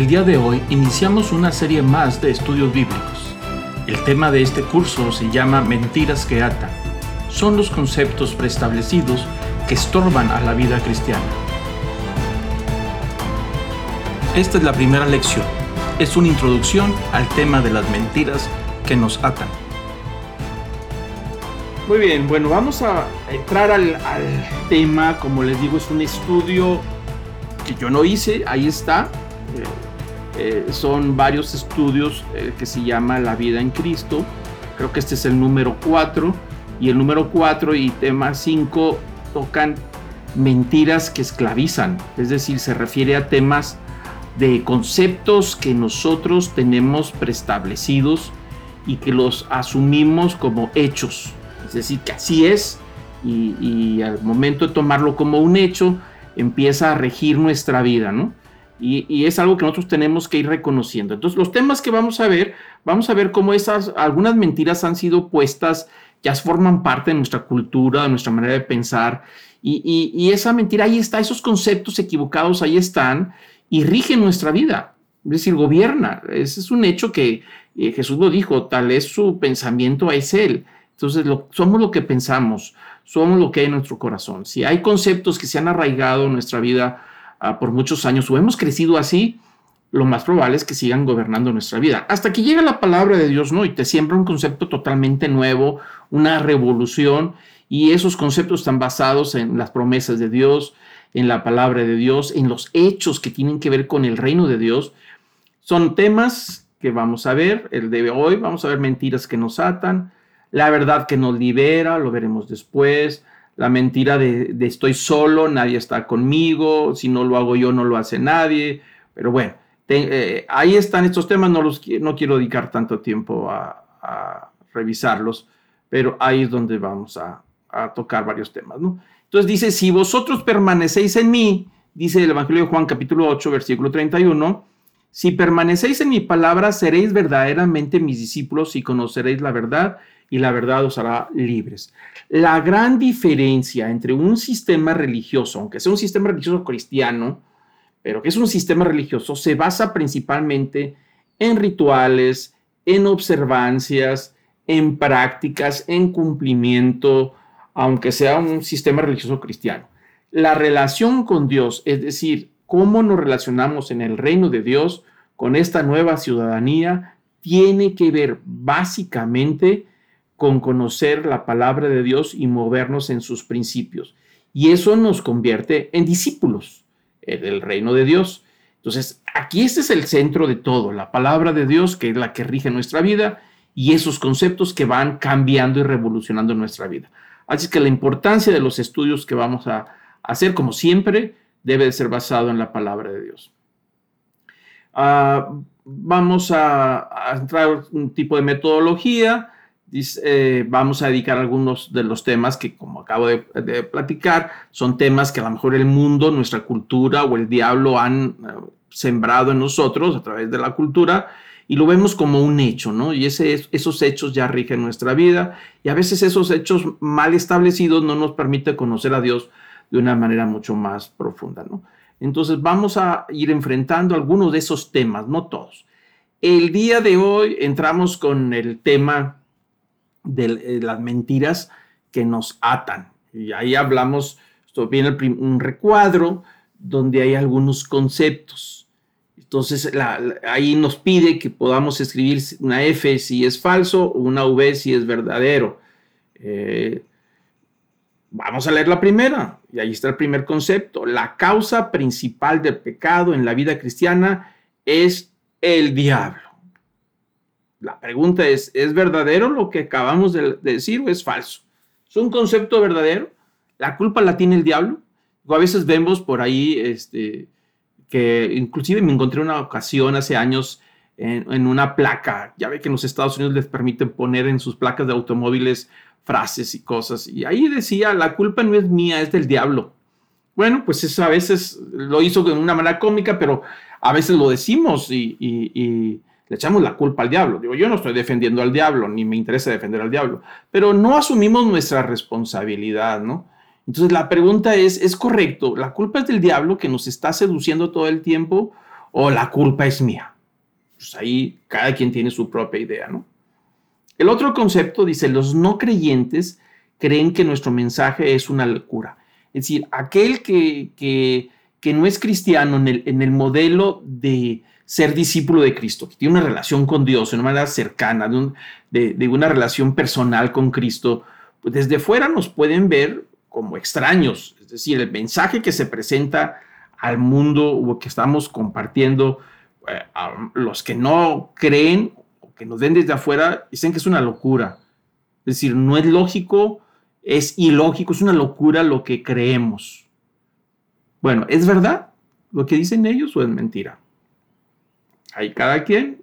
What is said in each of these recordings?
El día de hoy iniciamos una serie más de estudios bíblicos. El tema de este curso se llama Mentiras que atan. Son los conceptos preestablecidos que estorban a la vida cristiana. Esta es la primera lección. Es una introducción al tema de las mentiras que nos atan. Muy bien, bueno, vamos a entrar al, tema. Como les digo, es un estudio que yo no hice, ahí está eh, son varios estudios eh, que se llama La vida en Cristo. Creo que este es el número 4. Y el número 4 y tema 5 tocan mentiras que esclavizan. Es decir, se refiere a temas de conceptos que nosotros tenemos preestablecidos y que los asumimos como hechos. Es decir, que así es y, y, al momento de tomarlo como un hecho empieza a regir nuestra vida, ¿no? Y, es algo que nosotros tenemos que ir reconociendo. Entonces, los temas que vamos a ver, vamos a ver cómo esas, algunas mentiras han sido puestas, ya forman parte de nuestra cultura, de nuestra manera de pensar. Y, esa mentira ahí está, esos conceptos equivocados ahí están y rigen nuestra vida. Es decir, gobierna. Ese es un hecho que eh, Jesús lo dijo, tal es su pensamiento, es Él. Entonces, somos lo que pensamos, somos lo que hay en nuestro corazón. Si hay conceptos que se han arraigado en nuestra vida, por muchos años o hemos crecido así, lo más probable es que sigan gobernando nuestra vida. Hasta que llega la palabra de Dios, ¿no? Y te siembra un concepto totalmente nuevo, una revolución, y esos conceptos están basados en las promesas de Dios, en la palabra de Dios, en los hechos que tienen que ver con el reino de Dios. Son temas que vamos a ver el de hoy, vamos a ver mentiras que nos atan, la verdad que nos libera, lo veremos después, la mentira de, estoy solo, nadie está conmigo, si no lo hago yo no lo hace nadie, pero bueno, eh, ahí están estos temas, no, los, no quiero dedicar tanto tiempo a, revisarlos, pero ahí es donde vamos a, tocar varios temas, ¿no? Entonces dice, si vosotros permanecéis en mí, dice el Evangelio de Juan capítulo 8, versículo 31, si permanecéis en mi palabra, seréis verdaderamente mis discípulos y conoceréis la verdad y la verdad os hará libres. La gran diferencia entre un sistema religioso, aunque sea un sistema religioso cristiano, pero que es un sistema religioso, se basa principalmente en rituales, en observancias, en prácticas, en cumplimiento, aunque sea un sistema religioso cristiano. La relación con Dios, es decir, cómo nos relacionamos en el reino de Dios con esta nueva ciudadanía, tiene que ver básicamente con conocer la palabra de Dios y movernos en sus principios. Y eso nos convierte en discípulos del reino de Dios. Entonces, aquí este es el centro de todo, la palabra de Dios, que es la que rige nuestra vida, y esos conceptos que van cambiando y revolucionando nuestra vida. Así que la importancia de los estudios que vamos a hacer, como siempre, debe de ser basado en la palabra de Dios. Ah, vamos a, a entrar un tipo de metodología eh, vamos a dedicar algunos de los temas que, como acabo de, platicar, son temas que a lo mejor el mundo, nuestra cultura o el diablo han eh, sembrado en nosotros a través de la cultura y lo vemos como un hecho, ¿no? Y esos hechos ya rigen nuestra vida y a veces esos hechos mal establecidos no nos permiten conocer a Dios de una manera mucho más profunda, ¿no? Entonces vamos a ir enfrentando algunos de esos temas, no todos. El día de hoy entramos con el tema de eh, las mentiras que nos atan. Y ahí hablamos, esto viene un recuadro donde hay algunos conceptos. Entonces ahí nos pide que podamos escribir una F si es falso una V si es verdadero. Eh, vamos a leer la primera, y ahí está el primer concepto. La causa principal del pecado en la vida cristiana es el diablo. La pregunta es, ¿es verdadero lo que acabamos de, decir o es falso? ¿Es un concepto verdadero? ¿La culpa la tiene el diablo? O a veces vemos por ahí, este, que inclusive me encontré una ocasión hace años en, en, una placa. Ya ve que en los Estados Unidos les permiten poner en sus placas de automóviles frases y cosas. Y ahí decía, la culpa no es mía, es del diablo. Bueno, pues eso a veces lo hizo de una manera cómica, pero a veces lo decimos y, y le echamos la culpa al diablo. Digo, yo no estoy defendiendo al diablo, ni me interesa defender al diablo, pero no asumimos nuestra responsabilidad, ¿no? Entonces la pregunta es, ¿es correcto? ¿La culpa es del diablo que nos está seduciendo todo el tiempo? o la culpa es mía. Pues ahí cada quien tiene su propia idea, ¿no? El otro concepto dice, los no creyentes creen que nuestro mensaje es una locura. Es decir, aquel que, que, no es cristiano en el, en el, modelo de ser discípulo de Cristo, que tiene una relación con Dios de una manera cercana, de, de, una relación personal con Cristo, pues desde fuera nos pueden ver como extraños. Es decir, el mensaje que se presenta al mundo o que estamos compartiendo, eh, a los que no creen que nos ven desde afuera, dicen que es una locura. Es decir, no es lógico es ilógico, es una locura lo que creemos. Bueno, ¿es verdad lo que dicen ellos o es mentira? Ahí cada quien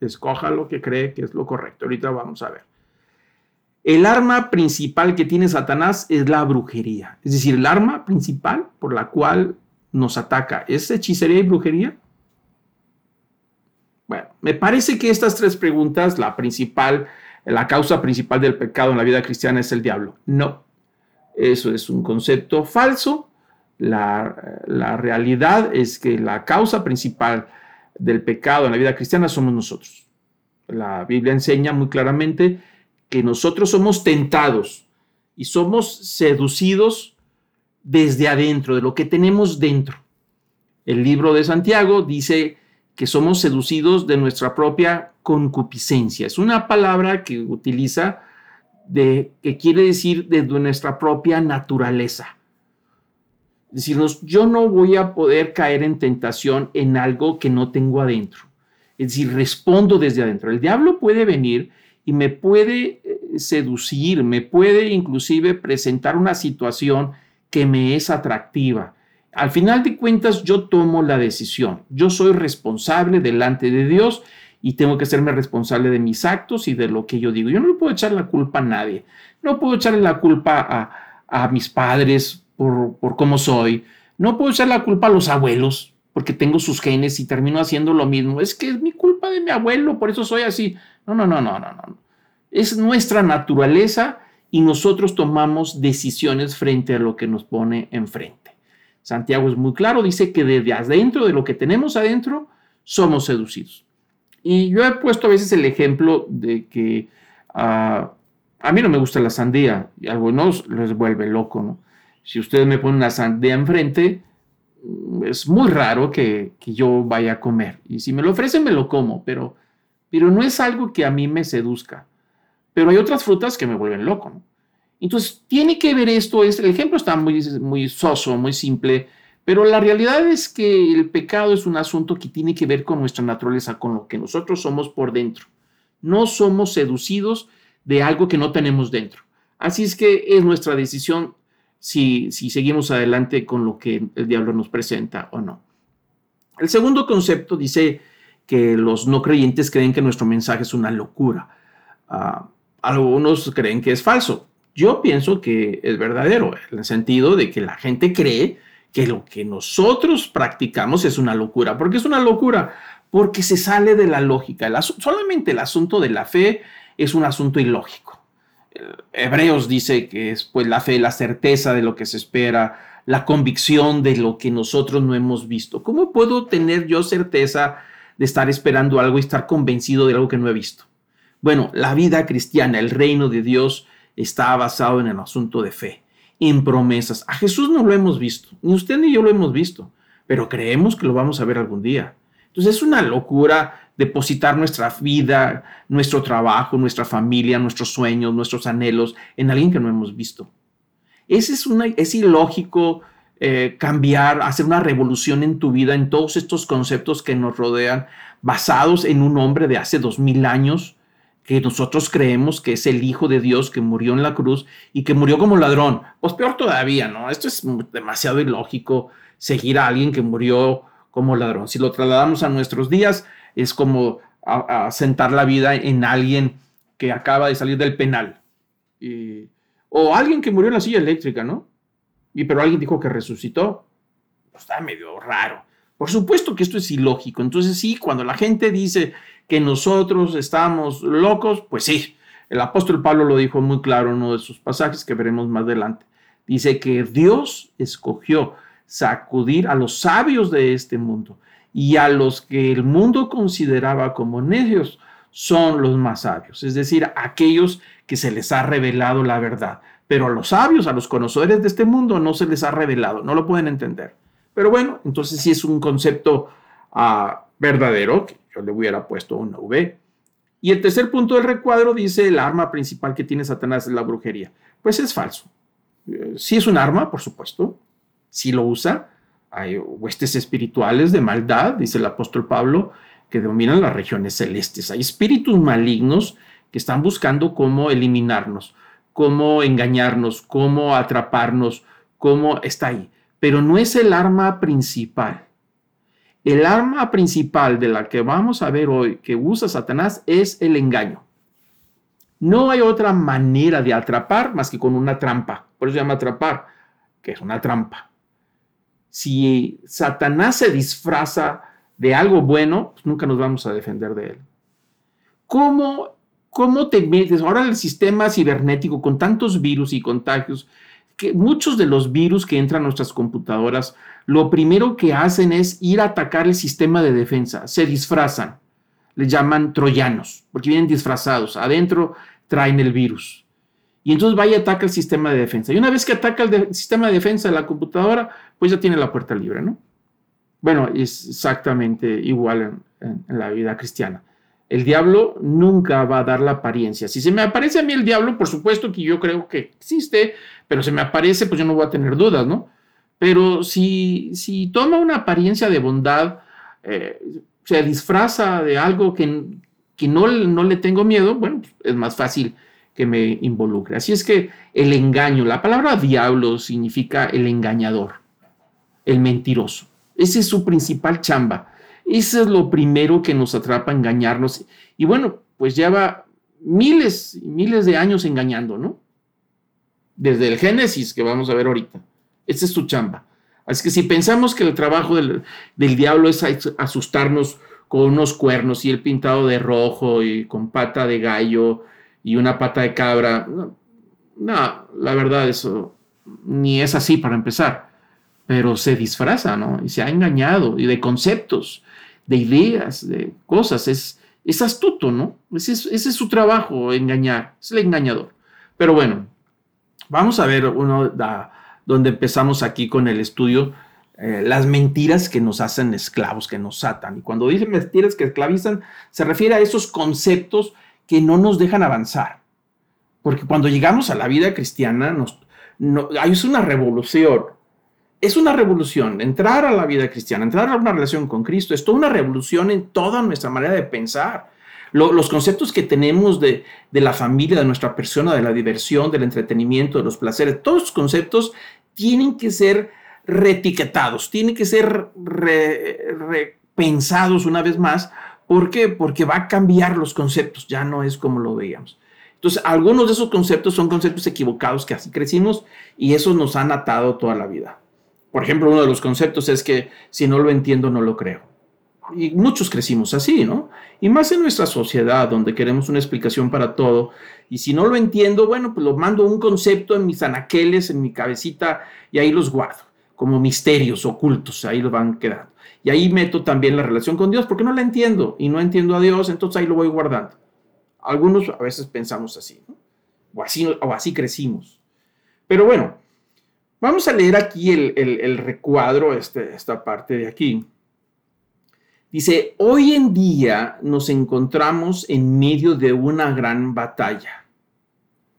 escoja lo que cree que es lo correcto. Ahorita vamos a ver. El arma principal que tiene Satanás es la brujería. Es decir, el arma principal por la cual nos ataca es hechicería y brujería. Bueno, me parece que estas tres preguntas, la principal, la causa principal del pecado en la vida cristiana es el diablo. No, eso es un concepto falso. La, la, realidad es que la causa principal del pecado en la vida cristiana somos nosotros. La Biblia enseña muy claramente que nosotros somos tentados y somos seducidos desde adentro, de lo que tenemos dentro. El libro de Santiago dice que somos seducidos de nuestra propia concupiscencia. Es una palabra que utiliza de que quiere decir de nuestra propia naturaleza. Decirnos, yo no voy a poder caer en tentación en algo que no tengo adentro. Es decir, respondo desde adentro. El diablo puede venir y me puede eh, seducir, me puede inclusive presentar una situación que me es atractiva al final de cuentas, yo tomo la decisión. Yo soy responsable delante de Dios y tengo que serme responsable de mis actos y de lo que yo digo. Yo no le puedo echar la culpa a nadie. No puedo echarle la culpa a, mis padres por, por cómo soy. No puedo echar la culpa a los abuelos porque tengo sus genes y termino haciendo lo mismo. Es que es mi culpa de mi abuelo, por eso soy así. No, no, no, no, no, no. Es nuestra naturaleza y nosotros tomamos decisiones frente a lo que nos pone enfrente. Santiago es muy claro, dice que desde adentro, de lo que tenemos adentro, somos seducidos. Y yo he puesto a veces el ejemplo de que ah, a mí no me gusta la sandía y a algunos les vuelve loco, ¿no? Si ustedes me ponen una sandía enfrente, mm, es muy raro que, que, yo vaya a comer. Y si me lo ofrecen, me lo como, pero, pero no es algo que a mí me seduzca. Pero hay otras frutas que me vuelven loco, ¿no? Entonces, tiene que ver esto, es, el ejemplo está muy, muy soso, muy simple, pero la realidad es que el pecado es un asunto que tiene que ver con nuestra naturaleza, con lo que nosotros somos por dentro. No somos seducidos de algo que no tenemos dentro. Así es que es nuestra decisión si, si seguimos adelante con lo que el diablo nos presenta o no. El segundo concepto dice que los no creyentes creen que nuestro mensaje es una locura. Ah, algunos creen que es falso. Yo pienso que es verdadero, en el sentido de que la gente cree que lo que nosotros practicamos es una locura. ¿Por qué es una locura? Porque se sale de la lógica. solamente el asunto de la fe es un asunto ilógico. Hebreos dice que es pues la fe, la certeza de lo que se espera, la convicción de lo que nosotros no hemos visto. ¿Cómo puedo tener yo certeza de estar esperando algo y estar convencido de algo que no he visto? Bueno, la vida cristiana, el reino de Dios, está basado en el asunto de fe, en promesas. A Jesús no lo hemos visto, ni usted ni yo lo hemos visto, pero creemos que lo vamos a ver algún día. Entonces es una locura depositar nuestra vida, nuestro trabajo, nuestra familia, nuestros sueños, nuestros anhelos en alguien que no hemos visto. Ese es, es ilógico eh, cambiar, hacer una revolución en tu vida, en todos estos conceptos que nos rodean, basados en un hombre de hace dos mil años, que nosotros creemos que es el Hijo de Dios que murió en la cruz y que murió como ladrón. Pues peor todavía, ¿no? Esto es demasiado ilógico seguir a alguien que murió como ladrón. Si lo trasladamos a nuestros días, es como sentar la vida en alguien que acaba de salir del penal. o alguien que murió en la silla eléctrica, ¿no? Y pero alguien dijo que resucitó. Pues está medio raro. Por supuesto que esto es ilógico. Entonces sí, cuando la gente dice que nosotros estamos locos, pues sí, el apóstol Pablo lo dijo muy claro en uno de sus pasajes que veremos más adelante. Dice que Dios escogió sacudir a los sabios de este mundo y a los que el mundo consideraba como necios son los más sabios, es decir, aquellos que se les ha revelado la verdad. Pero a los sabios, a los conocedores de este mundo, no se les ha revelado, no lo pueden entender. Pero bueno, entonces sí es un concepto ah, verdadero, yo le hubiera puesto una V. Y el tercer punto del recuadro dice el arma principal que tiene Satanás es la brujería. Pues es falso. Eh, sí es un arma, por supuesto, sí lo usa. Hay huestes espirituales de maldad, dice el apóstol Pablo, que dominan las regiones celestes. Hay espíritus malignos que están buscando cómo eliminarnos, cómo engañarnos, cómo atraparnos, cómo está ahí. Pero no es el arma principal. El arma principal de la que vamos a ver hoy que usa Satanás es el engaño. No hay otra manera de atrapar más que con una trampa. Por eso se llama atrapar, que es una trampa. Si Satanás se disfraza de algo bueno, pues nunca nos vamos a defender de él. ¿Cómo, ¿Cómo te metes? Ahora el sistema cibernético con tantos virus y contagios, que muchos de los virus que entran a nuestras computadoras, lo primero que hacen es ir a atacar el sistema de defensa, se disfrazan, le llaman troyanos, porque vienen disfrazados, adentro traen el virus. Y entonces va y ataca el sistema de defensa. Y una vez que ataca el sistema de defensa de la computadora, pues ya tiene la puerta libre, ¿no? Bueno, es exactamente igual en, en, la vida cristiana. El diablo nunca va a dar la apariencia. Si se me aparece a mí el diablo, por supuesto que yo creo que existe, pero se me aparece, pues yo no voy a tener dudas, ¿no? Pero si, si toma una apariencia de bondad, eh, se disfraza de algo que, que no, no le tengo miedo, bueno, es más fácil que me involucre. Así es que el engaño, la palabra diablo significa el engañador, el mentiroso. Ese es su principal chamba. Eso es lo primero que nos atrapa, engañarnos. Y bueno, pues lleva miles y miles de años engañando, ¿no? Desde el Génesis que vamos a ver ahorita. Esa es su chamba. Así que si pensamos que el trabajo del, diablo es asustarnos con unos cuernos y el pintado de rojo y con pata de gallo y una pata de cabra, no, la verdad eso ni es así para empezar, pero se disfraza, ¿no? Y se ha engañado y de conceptos, de ideas, de cosas, es, es astuto, ¿no? Ese es, ese es su trabajo, engañar, es el engañador. Pero bueno, vamos a ver uno da donde empezamos aquí con el estudio, eh, las mentiras que nos hacen esclavos, que nos atan. Y cuando dice mentiras que esclavizan, se refiere a esos conceptos que no nos dejan avanzar. Porque cuando llegamos a la vida cristiana, no, es una revolución. Es una revolución. Entrar a la vida cristiana, entrar a una relación con Cristo, es toda una revolución en toda nuestra manera de pensar los conceptos que tenemos de, la familia, de nuestra persona, de la diversión, del entretenimiento, de los placeres, todos los conceptos tienen que ser reetiquetados, tienen que ser repensados una vez más. ¿Por qué? Porque va a cambiar los conceptos, ya no es como lo veíamos. Entonces, algunos de esos conceptos son conceptos equivocados que así crecimos y esos nos han atado toda la vida. Por ejemplo, uno de los conceptos es que si no lo entiendo, no lo creo y muchos crecimos así, ¿no? Y más en nuestra sociedad, donde queremos una explicación para todo. Y si no lo entiendo, bueno, pues lo mando un concepto en mis anaqueles, en mi cabecita, y ahí los guardo, como misterios ocultos, ahí los van quedando. Y ahí meto también la relación con Dios, porque no la entiendo y no entiendo a Dios, entonces ahí lo voy guardando. Algunos a veces pensamos así, ¿no? O así, o así crecimos. Pero bueno, vamos a leer aquí el, recuadro, este, esta parte de aquí. Dice, hoy en día nos encontramos en medio de una gran batalla.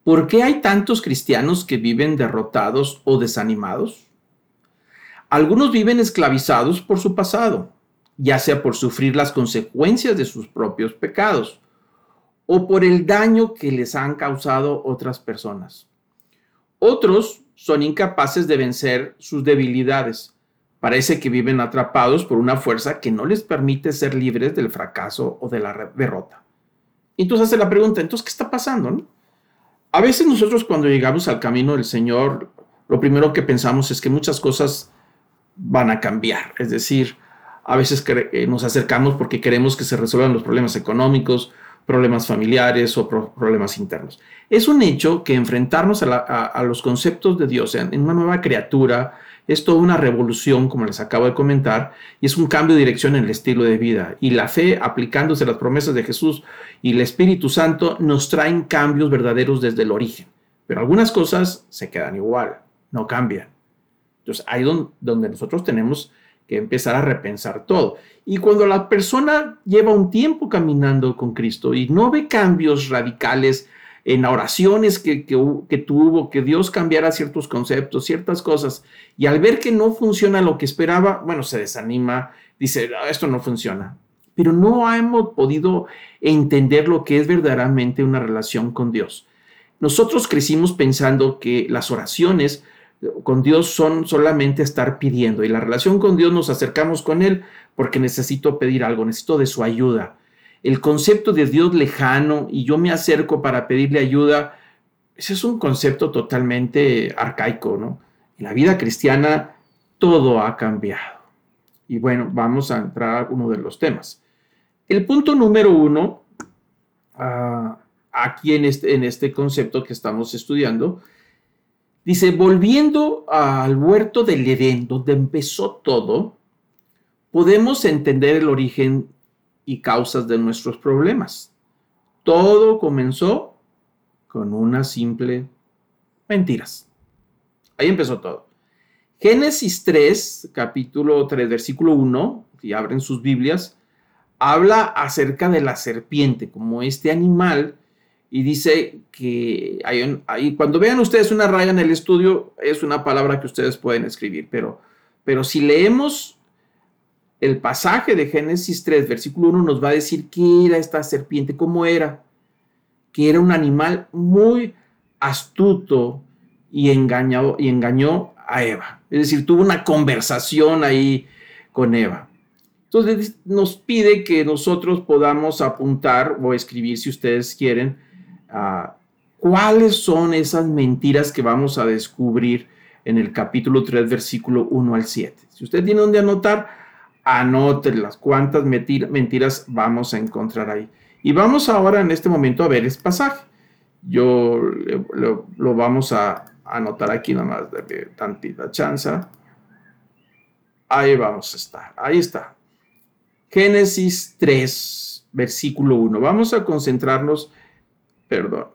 ¿Por qué hay tantos cristianos que viven derrotados o desanimados? Algunos viven esclavizados por su pasado, ya sea por sufrir las consecuencias de sus propios pecados o por el daño que les han causado otras personas. Otros son incapaces de vencer sus debilidades Parece que viven atrapados por una fuerza que no les permite ser libres del fracaso o de la derrota. Entonces hace la pregunta, entonces, ¿qué está pasando? A veces nosotros cuando llegamos al camino del Señor, lo primero que pensamos es que muchas cosas van a cambiar. Es decir, a veces eh, nos acercamos porque queremos que se resuelvan los problemas económicos, problemas familiares o problemas internos. Es un hecho que enfrentarnos a, los conceptos de Dios en una nueva criatura, es toda una revolución, como les acabo de comentar, y es un cambio de dirección en el estilo de vida. Y la fe, aplicándose las promesas de Jesús y el Espíritu Santo, nos traen cambios verdaderos desde el origen. Pero algunas cosas se quedan igual, no cambian. Entonces, ahí donde, nosotros tenemos que empezar a repensar todo. Y cuando la persona lleva un tiempo caminando con Cristo y no ve cambios radicales, en oraciones que, que, tuvo, que Dios cambiara ciertos conceptos, ciertas cosas, y al ver que no funciona lo que esperaba, bueno, se desanima, dice, ah, esto no funciona. Pero no hemos podido entender lo que es verdaderamente una relación con Dios. Nosotros crecimos pensando que las oraciones con Dios son solamente estar pidiendo y la relación con Dios nos acercamos con Él porque necesito pedir algo, necesito de su ayuda el concepto de Dios lejano y yo me acerco para pedirle ayuda, ese es un concepto totalmente arcaico, ¿no? En la vida cristiana todo ha cambiado. Y bueno, vamos a entrar a uno de los temas. El punto número uno, ah, aquí en este, en este concepto que estamos estudiando, dice, volviendo al huerto del Edén, donde empezó todo, podemos entender el origen y causas de nuestros problemas. Todo comenzó con una simple mentiras. Ahí empezó todo. Génesis 3, capítulo 3, versículo 1, si abren sus Biblias, habla acerca de la serpiente como este animal y dice que hay, cuando vean ustedes una raya en el estudio es una palabra que ustedes pueden escribir, pero, pero si leemos el pasaje de Génesis 3, versículo 1 nos va a decir qué era esta serpiente, cómo era, que era un animal muy astuto y, engañado, y engañó a Eva. Es decir, tuvo una conversación ahí con Eva. Entonces nos pide que nosotros podamos apuntar o escribir, si ustedes quieren, cuáles son esas mentiras que vamos a descubrir en el capítulo 3, versículo 1 al 7. Si usted tiene donde anotar, las cuántas mentiras vamos a encontrar ahí. Y vamos ahora en este momento a ver este pasaje. Yo lo, vamos a anotar aquí nomás de tantita chanza. Ahí vamos a estar. Ahí está. Génesis 3, versículo 1. Vamos a concentrarnos, perdón,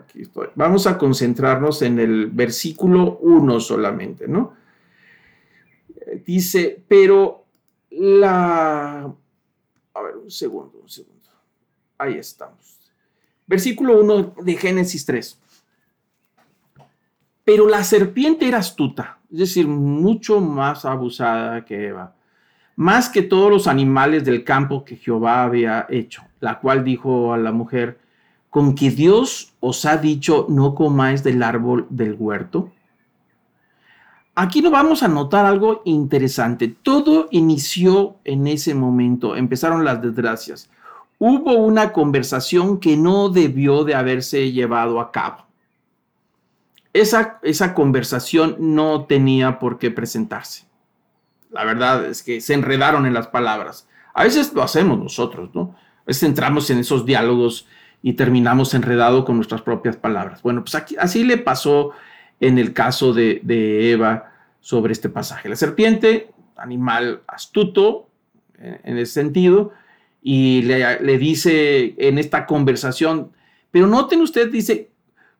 aquí estoy. Vamos a concentrarnos en el versículo 1 solamente, ¿no? Dice, pero la... A ver, un segundo, un segundo. Ahí estamos. Versículo 1 de Génesis 3. Pero la serpiente era astuta, es decir, mucho más abusada que Eva, más que todos los animales del campo que Jehová había hecho, la cual dijo a la mujer, con que Dios os ha dicho no comáis del árbol del huerto. Aquí nos vamos a notar algo interesante. Todo inició en ese momento, empezaron las desgracias. Hubo una conversación que no debió de haberse llevado a cabo. Esa, esa conversación no tenía por qué presentarse. La verdad es que se enredaron en las palabras. A veces lo hacemos nosotros, ¿no? A veces entramos en esos diálogos y terminamos enredado con nuestras propias palabras. Bueno, pues aquí, así le pasó en el caso de, Eva sobre este pasaje. La serpiente, animal astuto eh, en ese sentido, y le, dice en esta conversación, pero noten usted, dice,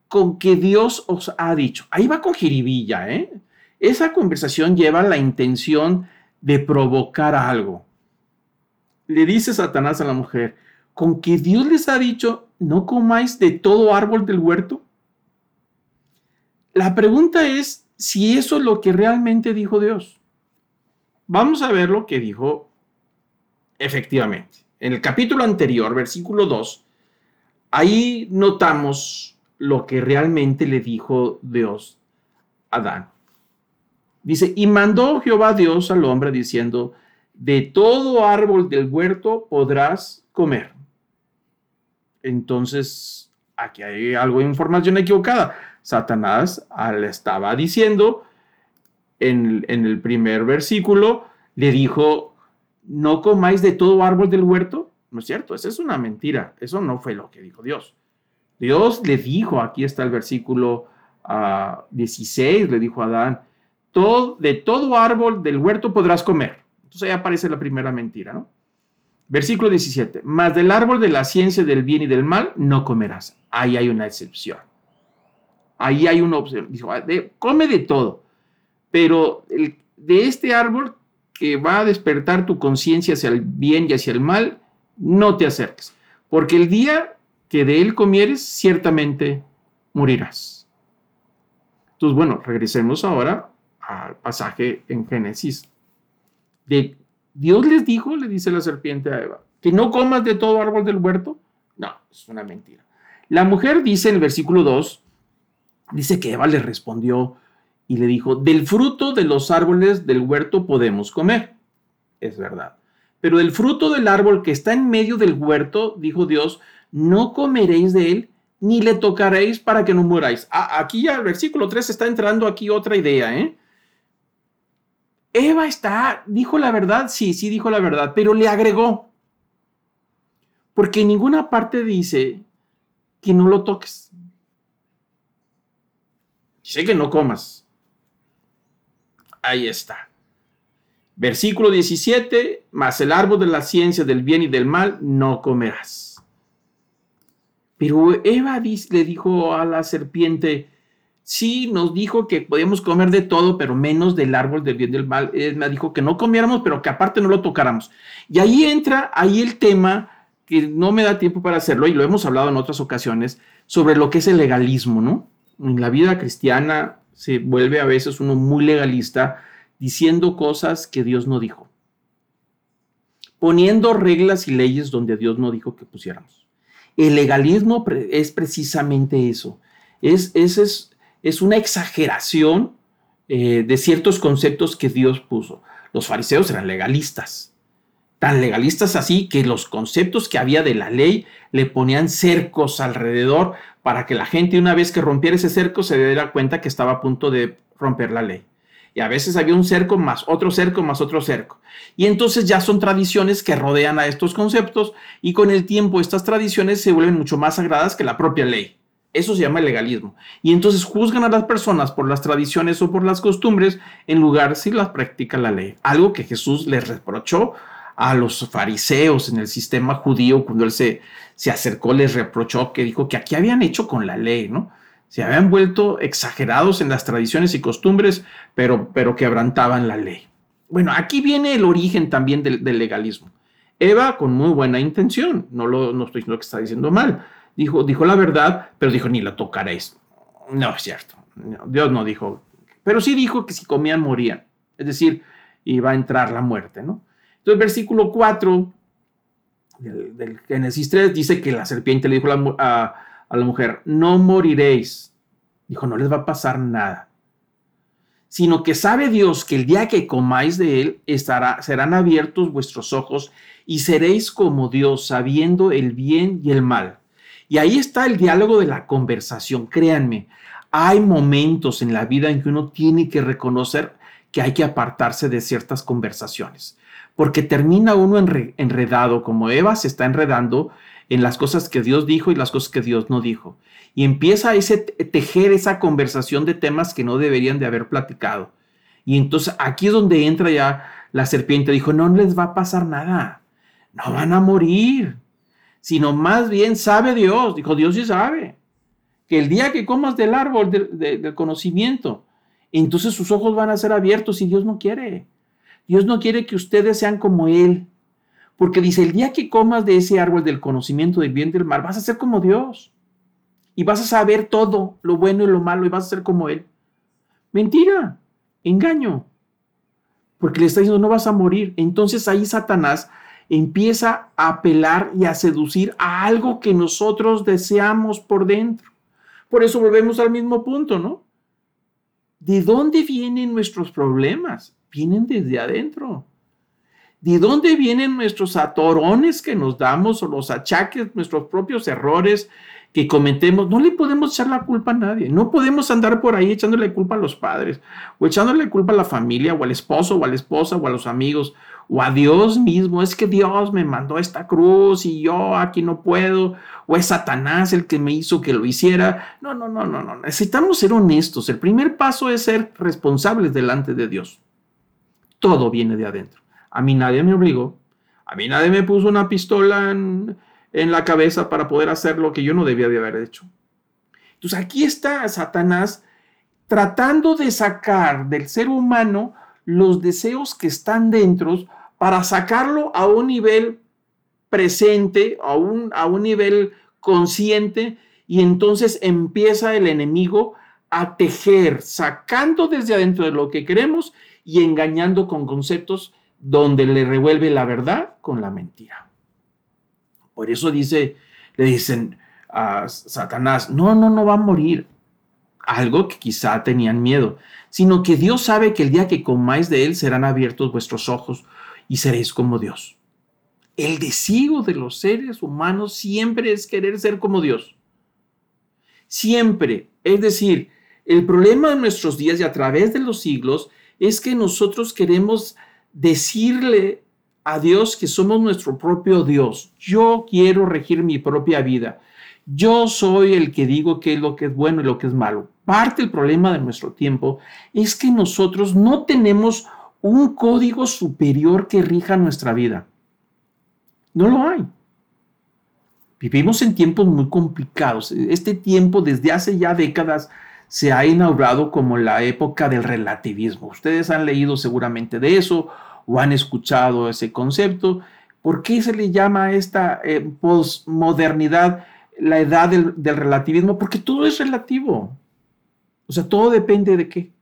con que Dios os ha dicho. Ahí va con jiribilla, ¿eh? Esa conversación lleva la intención de provocar algo. Le dice Satanás a la mujer, con que Dios les ha dicho, no comáis de todo árbol del huerto. La pregunta es si eso es lo que realmente dijo Dios. Vamos a ver lo que dijo efectivamente. En el capítulo anterior, versículo 2, ahí notamos lo que realmente le dijo Dios a Adán. Dice, y mandó Jehová Dios al hombre diciendo, de todo árbol del huerto podrás comer. Entonces, aquí hay algo de información equivocada. Satanás le estaba diciendo en, el primer versículo, le dijo, no comáis de todo árbol del huerto. No es cierto, esa es una mentira. Eso no fue lo que dijo Dios. Dios le dijo, aquí está el versículo 16, ah, le dijo a Adán, todo, de todo árbol del huerto podrás comer. Entonces ahí aparece la primera mentira, ¿no? Versículo 17. Mas del árbol de la ciencia del bien y del mal no comerás. Ahí hay una excepción. Ahí hay una opción. Dijo, ah, come de todo, pero de este árbol que va a despertar tu conciencia hacia el bien y hacia el mal, no te acerques, porque el día que de él comieres, ciertamente morirás. Entonces, bueno, regresemos ahora al pasaje en Génesis. De, Dios les dijo, le dice la serpiente a Eva, que no comas de todo árbol del huerto. No, es una mentira. La mujer dice el versículo 2, dice que Eva le respondió y le dijo, del fruto de los árboles del huerto podemos comer. Es verdad. Pero del fruto del árbol que está en medio del huerto, dijo Dios, no comeréis de él, ni le tocaréis para que no muráis. Ah, aquí ya el versículo 3 está entrando aquí otra idea, ¿eh? Eva está, dijo la verdad, sí, sí dijo la verdad, pero le agregó. Porque en ninguna parte dice que no lo toques. Dice que no comas. Ahí está. Versículo 17, más el árbol de la ciencia del bien y del mal no comerás. Pero Eva le dijo a la serpiente, sí nos dijo que podíamos comer de todo, pero menos del árbol del bien del mal. Él me dijo que no comiéramos, pero que aparte no lo tocáramos. Y ahí entra, ahí el tema, que no me da tiempo para hacerlo, y lo hemos hablado en otras ocasiones, sobre lo que es el legalismo, ¿no? En la vida cristiana se vuelve a veces uno muy legalista diciendo cosas que Dios no dijo, poniendo reglas y leyes donde Dios no dijo que pusiéramos. El legalismo es precisamente eso. Es, es, es una exageración eh, de ciertos conceptos que Dios puso. Los fariseos eran legalistas, tan legalistas así que los conceptos que había de la ley le ponían cercos alrededor para que la gente una vez que rompiera ese cerco se diera cuenta que estaba a punto de romper la ley. Y a veces había un cerco más otro cerco más otro cerco. Y entonces ya son tradiciones que rodean a estos conceptos y con el tiempo estas tradiciones se vuelven mucho más sagradas que la propia ley. Eso se llama legalismo. Y entonces juzgan a las personas por las tradiciones o por las costumbres en lugar si las practica la ley. Algo que Jesús les reprochó a los fariseos en el sistema judío cuando él se, se acercó, les reprochó que dijo que aquí habían hecho con la ley, ¿no? Se habían vuelto exagerados en las tradiciones y costumbres, pero, pero quebrantaban la ley. Bueno, aquí viene el origen también del, legalismo. Eva, con muy buena intención, no, lo, no estoy diciendo que está diciendo mal, dijo, dijo la verdad, pero dijo, ni la tocaréis. No es cierto. Dios no dijo, pero sí dijo que si comían morían. Es decir, iba a entrar la muerte, ¿no? Entonces, versículo 4 del, Génesis 3 dice que la serpiente le dijo a, la mujer, no moriréis. Dijo, no les va a pasar nada. Sino que sabe Dios que el día que comáis de él estará, serán abiertos vuestros ojos y seréis como Dios, sabiendo el bien y el mal. Y ahí está el diálogo de la conversación. Créanme, hay momentos en la vida en que uno tiene que reconocer que hay que apartarse de ciertas conversaciones, porque termina uno enredado, como Eva se está enredando en las cosas que Dios dijo y las cosas que Dios no dijo. Y empieza ese, tejer esa conversación de temas que no deberían de haber platicado. Y entonces aquí es donde entra ya la serpiente. Dijo, no les va a pasar nada. No van a morir sino más bien sabe Dios, dijo Dios sí sabe, que el día que comas del árbol del, conocimiento, entonces sus ojos van a ser abiertos y Dios no quiere. Dios no quiere que ustedes sean como Él, porque dice, el día que comas de ese árbol del conocimiento del bien y del mal, vas a ser como Dios. Y vas a saber todo, lo bueno y lo malo, y vas a ser como Él. Mentira, engaño. Porque le está diciendo, no vas a morir. Entonces ahí Satanás empieza a apelar y a seducir a algo que nosotros deseamos por dentro. Por eso volvemos al mismo punto, ¿no? ¿De dónde vienen nuestros problemas? Vienen desde adentro. ¿De dónde vienen nuestros atorones que nos damos o los achaques, nuestros propios errores que cometemos? No le podemos echar la culpa a nadie. No podemos andar por ahí echándole culpa a los padres o echándole culpa a la familia o al esposo o a la esposa o a los amigos o a Dios mismo, es que Dios me mandó esta cruz y yo aquí no puedo, o es Satanás el que me hizo que lo hiciera. No, no, no, no, no. Necesitamos ser honestos. El primer paso es ser responsables delante de Dios. Todo viene de adentro. A mí nadie me obligó. A mí nadie me puso una pistola en, la cabeza para poder hacer lo que yo no debía de haber hecho. Entonces aquí está Satanás tratando de sacar del ser humano los deseos que están dentro para sacarlo a un nivel presente, a un, a un nivel consciente, y entonces empieza el enemigo a tejer, sacando desde adentro de lo que queremos y engañando con conceptos donde le revuelve la verdad con la mentira. Por eso dice, le dicen a Satanás, no, no, no va a morir. Algo que quizá tenían miedo, sino que Dios sabe que el día que comáis de él serán abiertos vuestros ojos y seréis como Dios. El deseo de los seres humanos siempre es querer ser como Dios. Siempre. Es decir, el problema de nuestros días y a través de los siglos es que nosotros queremos decirle a Dios que somos nuestro propio Dios. Yo quiero regir mi propia vida. Yo soy el que digo qué es lo que es bueno y lo que es malo. Parte del problema de nuestro tiempo es que nosotros no tenemos un código superior que rija nuestra vida. No lo hay. Vivimos en tiempos muy complicados. Este tiempo desde hace ya décadas se ha inaugurado como la época del relativismo. Ustedes han leído seguramente de eso o han escuchado ese concepto. ¿Por qué se le llama a esta eh, posmodernidad la edad del, del relativismo? Porque todo es relativo. O sea, todo depende de qué.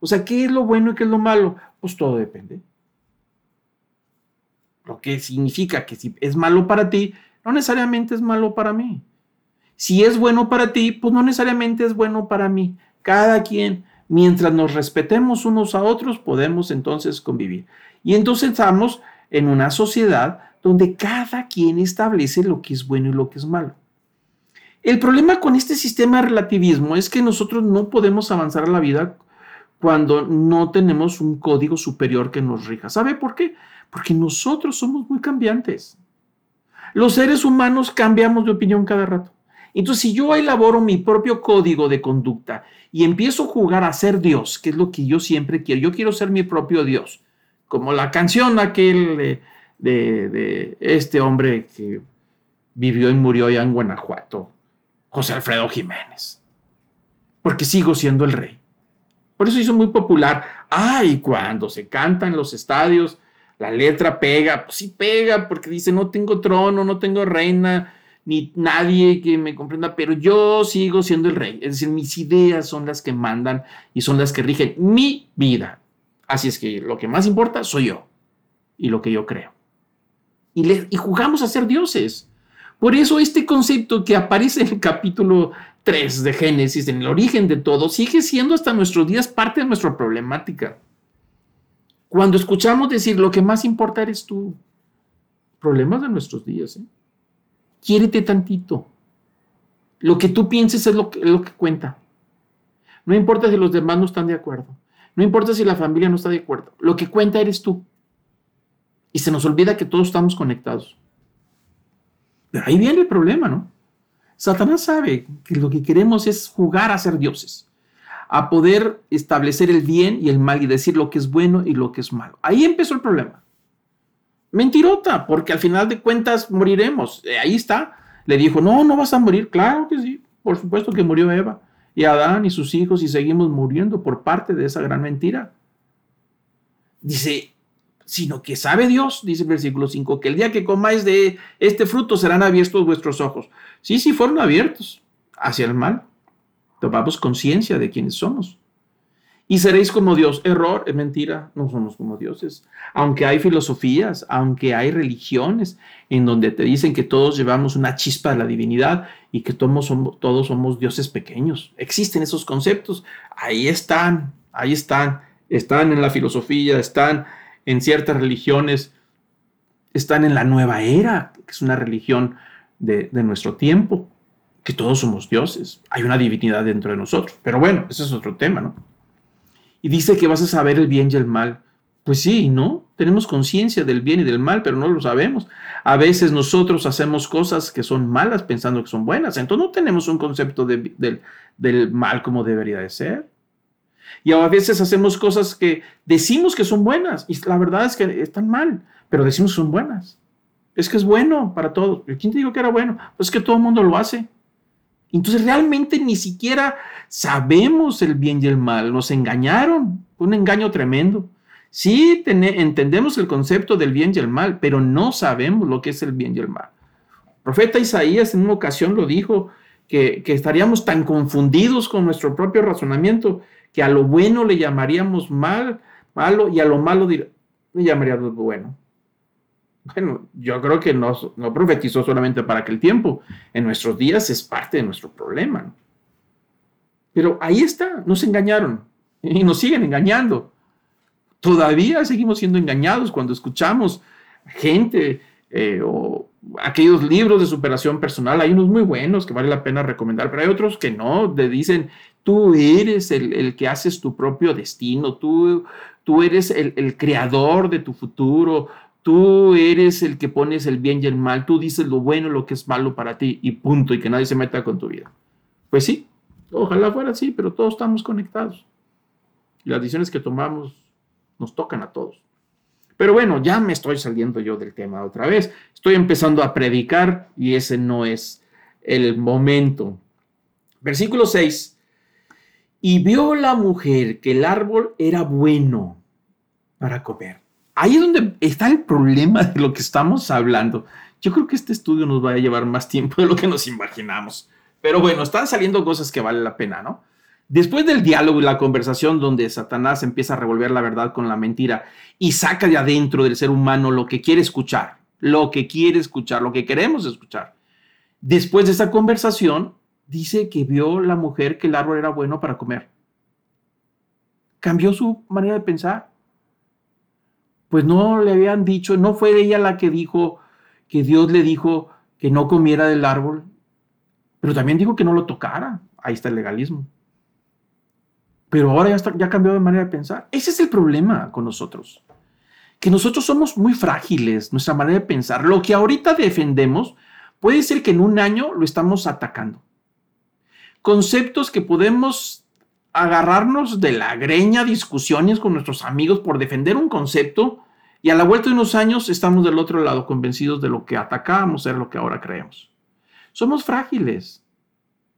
O sea, ¿qué es lo bueno y qué es lo malo? Pues todo depende. Lo que significa que si es malo para ti, no necesariamente es malo para mí. Si es bueno para ti, pues no necesariamente es bueno para mí. Cada quien, mientras nos respetemos unos a otros, podemos entonces convivir. Y entonces estamos en una sociedad donde cada quien establece lo que es bueno y lo que es malo. El problema con este sistema de relativismo es que nosotros no podemos avanzar a la vida cuando no tenemos un código superior que nos rija. ¿Sabe por qué? Porque nosotros somos muy cambiantes. Los seres humanos cambiamos de opinión cada rato. Entonces, si yo elaboro mi propio código de conducta y empiezo a jugar a ser Dios, que es lo que yo siempre quiero, yo quiero ser mi propio Dios, como la canción aquel de, de este hombre que vivió y murió allá en Guanajuato, José Alfredo Jiménez, porque sigo siendo el rey. Por eso hizo muy popular. Ay, cuando se canta en los estadios, la letra pega, pues sí pega, porque dice, no tengo trono, no tengo reina, ni nadie que me comprenda, pero yo sigo siendo el rey. Es decir, mis ideas son las que mandan y son las que rigen mi vida. Así es que lo que más importa soy yo y lo que yo creo. Y, y jugamos a ser dioses. Por eso este concepto que aparece en el capítulo 3 de Génesis, en el origen de todo, sigue siendo hasta nuestros días parte de nuestra problemática. Cuando escuchamos decir lo que más importa eres tú, problemas de nuestros días. ¿eh? Quiérete tantito. Lo que tú pienses es lo que, lo que cuenta. No importa si los demás no están de acuerdo. No importa si la familia no está de acuerdo. Lo que cuenta eres tú. Y se nos olvida que todos estamos conectados. Pero ahí viene el problema, ¿no? Satanás sabe que lo que queremos es jugar a ser dioses, a poder establecer el bien y el mal y decir lo que es bueno y lo que es malo. Ahí empezó el problema. Mentirota, porque al final de cuentas moriremos. Eh, ahí está. Le dijo, no, no vas a morir. Claro que sí. Por supuesto que murió Eva y Adán y sus hijos y seguimos muriendo por parte de esa gran mentira. Dice, sino que sabe Dios, dice el versículo 5, que el día que comáis de este fruto serán abiertos vuestros ojos. Sí, sí, fueron abiertos hacia el mal. Tomamos conciencia de quiénes somos. Y seréis como Dios. Error, es mentira, no somos como dioses. Aunque hay filosofías, aunque hay religiones en donde te dicen que todos llevamos una chispa de la divinidad y que todos somos, todos somos dioses pequeños. Existen esos conceptos. Ahí están, ahí están. Están en la filosofía, están en ciertas religiones están en la nueva era, que es una religión de, nuestro tiempo, que todos somos dioses, hay una divinidad dentro de nosotros. Pero bueno, ese es otro tema, ¿no? Y dice que vas a saber el bien y el mal. Pues sí, ¿no? tenemos conciencia del bien y del mal, pero no lo sabemos. A veces nosotros hacemos cosas que son malas pensando que son buenas, entonces no tenemos un concepto del mal como debería de ser. Y a veces hacemos cosas que decimos que son buenas y la verdad es que están mal, pero decimos que son buenas. Es que es bueno para todos. ¿Quién te dijo que era bueno? Pues es que todo el mundo lo hace. Entonces realmente ni siquiera sabemos el bien y el mal. Nos engañaron. Un engaño tremendo. Sí entendemos el concepto del bien y el mal, pero no sabemos lo que es el bien y el mal. Profeta Isaías en una ocasión lo dijo, que, que estaríamos tan confundidos con nuestro propio razonamiento que a lo bueno le llamaríamos mal, malo y a lo malo le llamaríamos bueno. Bueno, yo creo que no, no profetizó solamente para aquel tiempo. En nuestros días es parte de nuestro problema. Pero ahí está, nos engañaron y nos siguen engañando. Todavía seguimos siendo engañados cuando escuchamos gente eh, o aquellos libros de superación personal. Hay unos muy buenos que vale la pena recomendar, pero hay otros que no. Te dicen, tú eres el, que haces tu propio destino, tú, tú eres el, el creador de tu futuro, Tú eres el que pones el bien y el mal, tú dices lo bueno lo que es malo para ti y punto, y que nadie se meta con tu vida. Pues sí, ojalá fuera así, pero todos estamos conectados. Y las decisiones que tomamos nos tocan a todos. Pero bueno, ya me estoy saliendo yo del tema otra vez. Estoy empezando a predicar y ese no es el momento. Versículo 6. Y vio la mujer que el árbol era bueno para comer ahí es donde está el problema de lo que estamos hablando. Yo creo que este estudio nos va a llevar más tiempo de lo que nos imaginamos. Pero bueno, están saliendo cosas que valen la pena, ¿no? Después del diálogo y la conversación donde Satanás empieza a revolver la verdad con la mentira y saca de adentro del ser humano lo que quiere escuchar, lo que quiere escuchar, lo que queremos escuchar. Después de esa conversación, dice que vio la mujer que el árbol era bueno para comer. Cambió su manera de pensar pues no le habían dicho, no fue ella la que dijo que Dios le dijo que no comiera del árbol, pero también dijo que no lo tocara. Ahí está el legalismo. Pero ahora ya, está, ya cambió de manera de pensar. Ese es el problema con nosotros. Que nosotros somos muy frágiles, nuestra manera de pensar. Lo que ahorita defendemos puede ser que en un año lo estamos atacando. Conceptos que podemos agarrarnos de la greña discusiones con nuestros amigos por defender un concepto y a la vuelta de unos años estamos del otro lado convencidos de lo que atacábamos ser lo que ahora creemos. Somos frágiles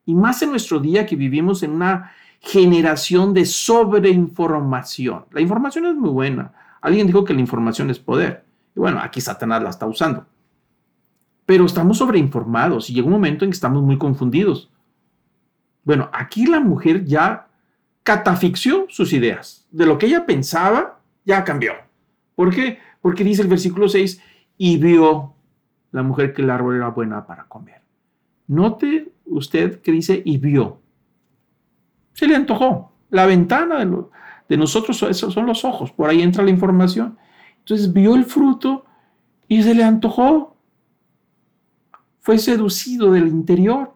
y más en nuestro día que vivimos en una generación de sobreinformación. La información es muy buena. Alguien dijo que la información es poder. Y bueno, aquí Satanás la está usando. Pero estamos sobreinformados y llega un momento en que estamos muy confundidos. Bueno, aquí la mujer ya catafixió sus ideas. De lo que ella pensaba, ya cambió. ¿Por qué? Porque dice el versículo 6, y vio la mujer que el árbol era buena para comer. Note usted que dice, y vio. Se le antojó. La ventana de, nosotros son los ojos, por ahí entra la información. Entonces vio el fruto y se le antojó. Fue seducido del interior.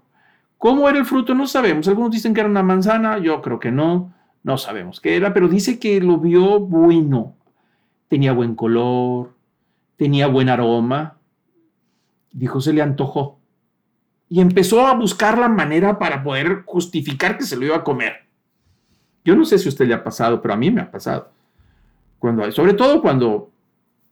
¿Cómo era el fruto? No sabemos. Algunos dicen que era una manzana, yo creo que no, no sabemos qué era, pero dice que lo vio bueno. Tenía buen color, tenía buen aroma. Dijo, se le antojó. Y empezó a buscar la manera para poder justificar que se lo iba a comer. Yo no sé si a usted le ha pasado, pero a mí me ha pasado. Cuando, sobre todo cuando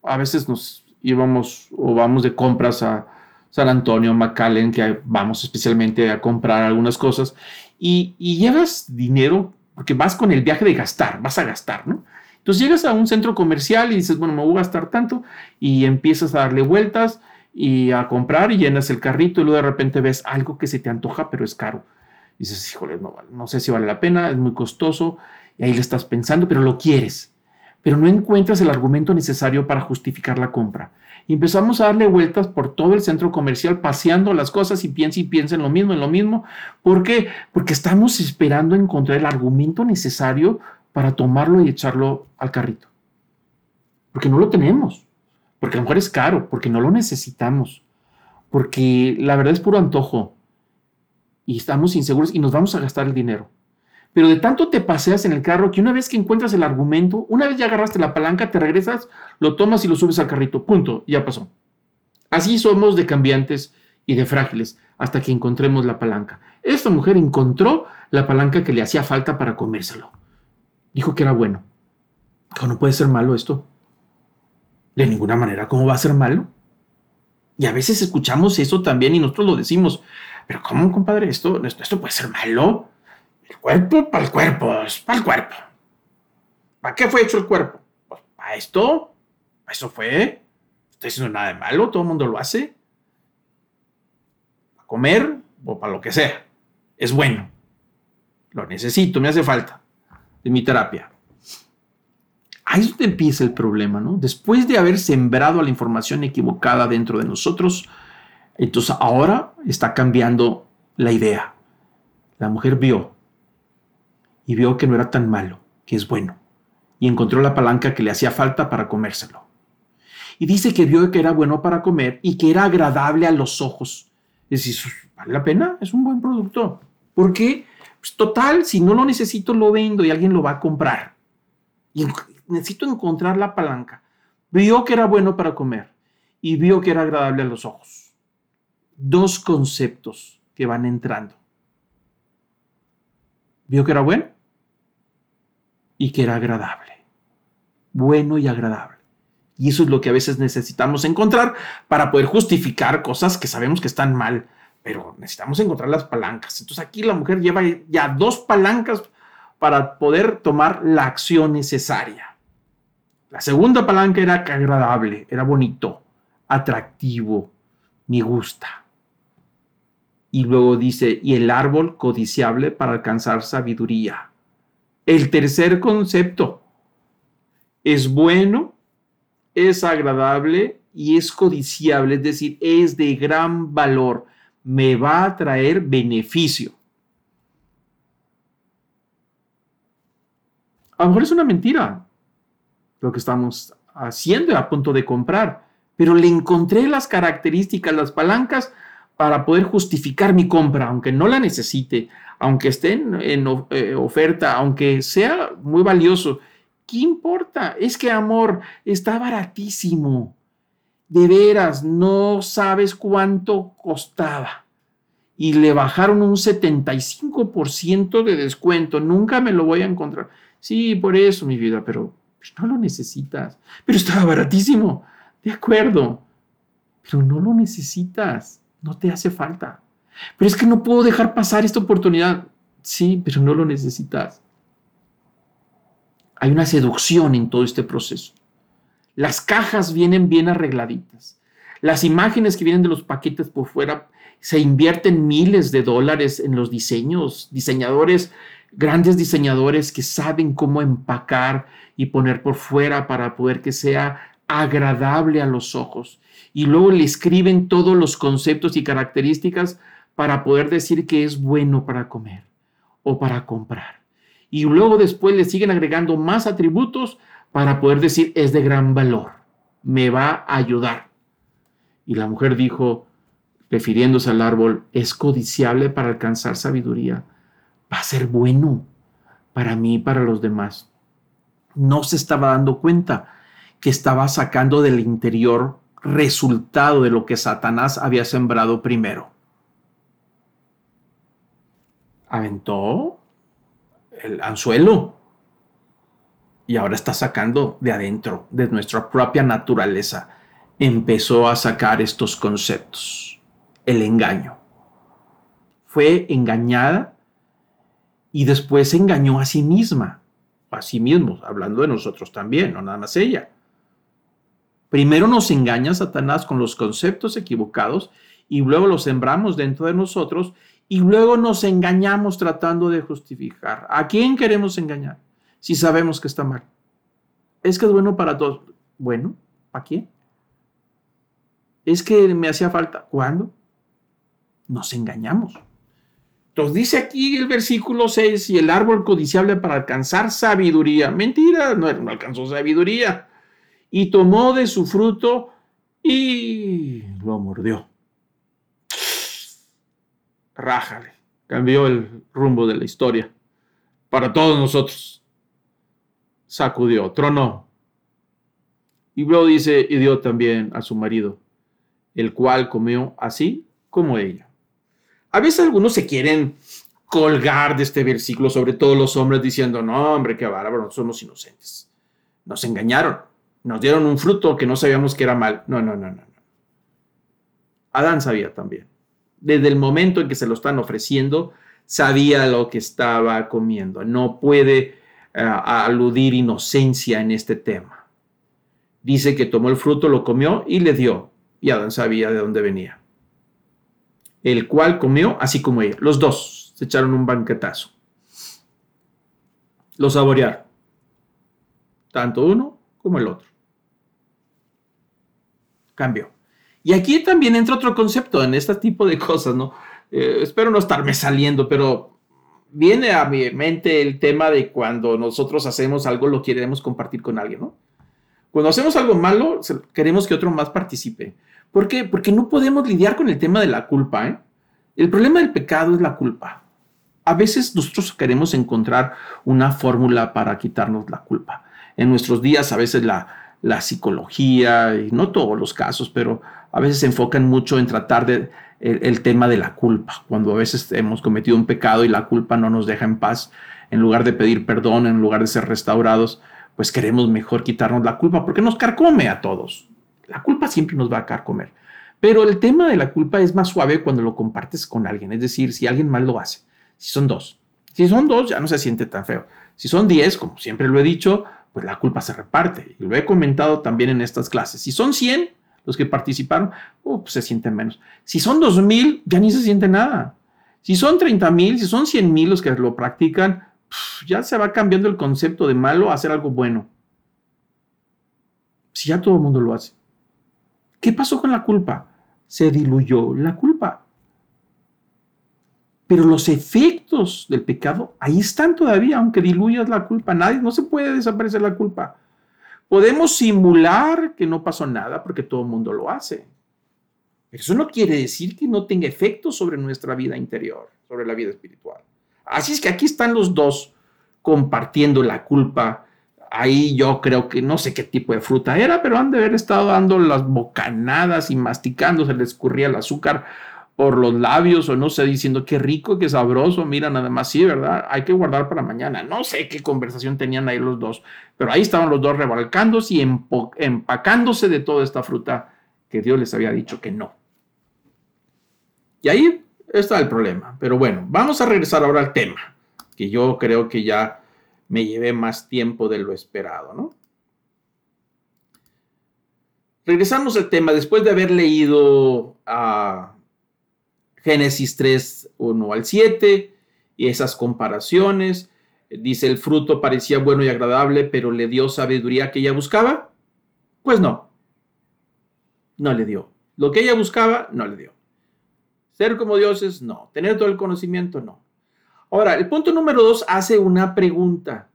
a veces nos íbamos o vamos de compras a, San Antonio, McAllen, que vamos especialmente a comprar algunas cosas, y, llevas dinero, porque vas con el viaje de gastar, vas a gastar, ¿no? Entonces llegas a un centro comercial y dices, bueno, me voy a gastar tanto, y empiezas a darle vueltas y a comprar y llenas el carrito y luego de repente ves algo que se te antoja, pero es caro. Y dices, híjole, no, no sé si vale la pena, es muy costoso, y ahí le estás pensando, pero lo quieres, pero no encuentras el argumento necesario para justificar la compra y empezamos a darle vueltas por todo el centro comercial, paseando las cosas y piensa y piensa en lo mismo, en lo mismo. ¿Por qué? Porque estamos esperando encontrar el argumento necesario para tomarlo y echarlo al carrito. Porque no lo tenemos, porque a lo mejor es caro, porque no lo necesitamos, porque la verdad es puro antojo y estamos inseguros y nos vamos a gastar el dinero. pero de tanto te paseas en el carro que una vez que encuentras el argumento, una vez ya agarraste la palanca, te regresas, lo tomas y lo subes al carrito. Punto, ya pasó. Así somos de cambiantes y de frágiles hasta que encontremos la palanca. Esta mujer encontró la palanca que le hacía falta para comérselo. Dijo que era bueno. Dijo, no puede ser malo esto. De ninguna manera, ¿cómo va a ser malo? Y a veces escuchamos eso también y nosotros lo decimos. Pero ¿cómo, compadre? Esto, esto, puede ser malo. El cuerpo para el cuerpo, es para el cuerpo. ¿Para qué fue hecho el cuerpo? Pues para esto. Eso fue. No estoy diciendo nada de malo, todo el mundo lo hace. Para comer o para lo que sea. Es bueno. Lo necesito, me hace falta. De mi terapia. Ahí es donde empieza el problema, ¿no? Después de haber sembrado la información equivocada dentro de nosotros, entonces ahora está cambiando la idea. La mujer vio y vio que no era tan malo, que es bueno, y encontró la palanca que le hacía falta para comérselo. Y dice que vio que era bueno para comer y que era agradable a los ojos. Es decir, vale la pena, es un buen producto. ¿Por qué? Pues total, si no lo necesito, lo vendo y alguien lo va a comprar. Y necesito encontrar la palanca. Vio que era bueno para comer y vio que era agradable a los ojos. Dos conceptos que van entrando. Vio que era bueno y que era agradable. Bueno y agradable. Y eso es lo que a veces necesitamos encontrar para poder justificar cosas que sabemos que están mal, pero necesitamos encontrar las palancas. Entonces aquí la mujer lleva ya dos palancas para poder tomar la acción necesaria. La segunda palanca era agradable, era bonito, atractivo, me gusta. Y luego dice, y el árbol codiciable para alcanzar sabiduría. El tercer concepto es bueno, es agradable y es codiciable, es decir, es de gran valor, me va a traer beneficio. A lo mejor es una mentira, lo que estamos haciendo a punto de comprar, pero le encontré las características, las palancas para poder justificar mi compra, aunque no la necesite, aunque esté en, eh, oferta, aunque sea muy valioso. ¿Qué importa? Es que amor está baratísimo. De veras, no sabes cuánto costaba. Y le bajaron un 75% de descuento. Nunca me lo voy a encontrar. Sí, por eso, mi vida, pero no lo necesitas. Pero estaba baratísimo. De acuerdo. Pero no lo necesitas. No te hace falta. Pero es que no puedo dejar pasar esta oportunidad. Sí, pero no lo necesitas. Hay una seducción en todo este proceso. Las cajas vienen bien arregladitas. Las imágenes que vienen de los paquetes por fuera se invierten miles de dólares en los diseños. Diseñadores grandes diseñadores que saben cómo empacar y poner por fuera para poder que sea agradable a los ojos. Y luego le escriben todos los conceptos y características para poder decir que es bueno para comer o para comprar. Y luego después le siguen agregando más atributos para poder decir es de gran valor, me va a ayudar. Y la mujer dijo, refiriéndose al árbol, es codiciable para alcanzar sabiduría va a ser bueno para mí y para los demás. No se estaba dando cuenta que estaba sacando del interior resultado de lo que Satanás había sembrado primero. Aventó el anzuelo y ahora está sacando de adentro, de nuestra propia naturaleza. Empezó a sacar estos conceptos. El engaño. Fue engañada y después se engañó a sí misma, a sí mismo, hablando de nosotros también, no nada más ella. Primero nos engaña Satanás con los conceptos equivocados y luego los sembramos dentro de nosotros y luego nos engañamos tratando de justificar. ¿A quién queremos engañar si sabemos que está mal? Es que es bueno para todos. Bueno, ¿a quién? Es que me hacía falta. ¿Cuándo? Nos engañamos. Entonces dice aquí el versículo 6, y el árbol codiciable para alcanzar sabiduría. Mentira, no, alcanzó sabiduría. Y tomó de su fruto y lo mordió. Rájale. Cambió el rumbo de la historia. para todos nosotros. Sacudió, tronó. Y luego dice, y dio también a su marido, el cual comió así como ella. A veces algunos se quieren colgar de este versículo, sobre todo los hombres, diciendo, no, hombre, qué bárbaro, somos inocentes. Nos engañaron, nos dieron un fruto que no sabíamos que era mal. No, no, no, no. Adán sabía también. Desde el momento en que se lo están ofreciendo, sabía lo que estaba comiendo. No puede eh, aludir inocencia en este tema. Dice que tomó el fruto, lo comió y le dio. Y Adán sabía de dónde venía. El cual comió así como ella. Los dos se echaron un banquetazo. Lo saborearon. Tanto uno como el otro. Cambió. Y aquí también entra otro concepto en este tipo de cosas, ¿no? Eh, espero no estarme saliendo, pero viene a mi mente el tema de cuando nosotros hacemos algo, lo queremos compartir con alguien, ¿no? Cuando hacemos algo malo, queremos que otro más participe. ¿Por qué? Porque no podemos lidiar con el tema de la culpa, ¿eh? El problema del pecado es la culpa. A veces nosotros queremos encontrar una fórmula para quitarnos la culpa. En nuestros días, a veces la, la psicología, y no todos los casos, pero a veces se enfocan mucho en tratar de el, tema de la culpa, cuando a veces hemos cometido un pecado y la culpa no nos deja en paz, en lugar de pedir perdón, en lugar de ser restaurados, pues queremos mejor quitarnos la culpa porque nos carcome a todos. La culpa siempre nos va a carcomer. Pero el tema de la culpa es más suave cuando lo compartes con alguien, es decir, si alguien mal lo hace, si son dos. Si son dos, ya no se siente tan feo. Si son diez, como siempre lo he dicho, pues la culpa se reparte. Y lo he comentado también en estas clases. Si son cien, los que participaron, uh, pues se sienten menos. Si son 2.000, ya ni se siente nada. Si son 30.000, si son 100.000 los que lo practican, ya se va cambiando el concepto de malo a hacer algo bueno. Si ya todo el mundo lo hace. ¿Qué pasó con la culpa? Se diluyó la culpa. Pero los efectos del pecado ahí están todavía, aunque diluyas la culpa. Nadie, no se puede desaparecer la culpa. Podemos simular que no pasó nada porque todo el mundo lo hace. Pero eso no quiere decir que no tenga efecto sobre nuestra vida interior, sobre la vida espiritual. Así es que aquí están los dos compartiendo la culpa. Ahí yo creo que no sé qué tipo de fruta era, pero han de haber estado dando las bocanadas y masticando, se les escurría el azúcar por los labios o no sé, diciendo qué rico, qué sabroso, mira, nada más, sí, ¿verdad? Hay que guardar para mañana. No sé qué conversación tenían ahí los dos, pero ahí estaban los dos rebalcándose y empacándose de toda esta fruta que Dios les había dicho que no. Y ahí está el problema. Pero bueno, vamos a regresar ahora al tema, que yo creo que ya me llevé más tiempo de lo esperado, ¿no? Regresamos al tema, después de haber leído a... Génesis 3, 1 al 7, y esas comparaciones. Dice, el fruto parecía bueno y agradable, pero le dio sabiduría que ella buscaba. Pues no, no le dio. Lo que ella buscaba, no le dio. Ser como dioses, no. Tener todo el conocimiento, no. Ahora, el punto número dos hace una pregunta.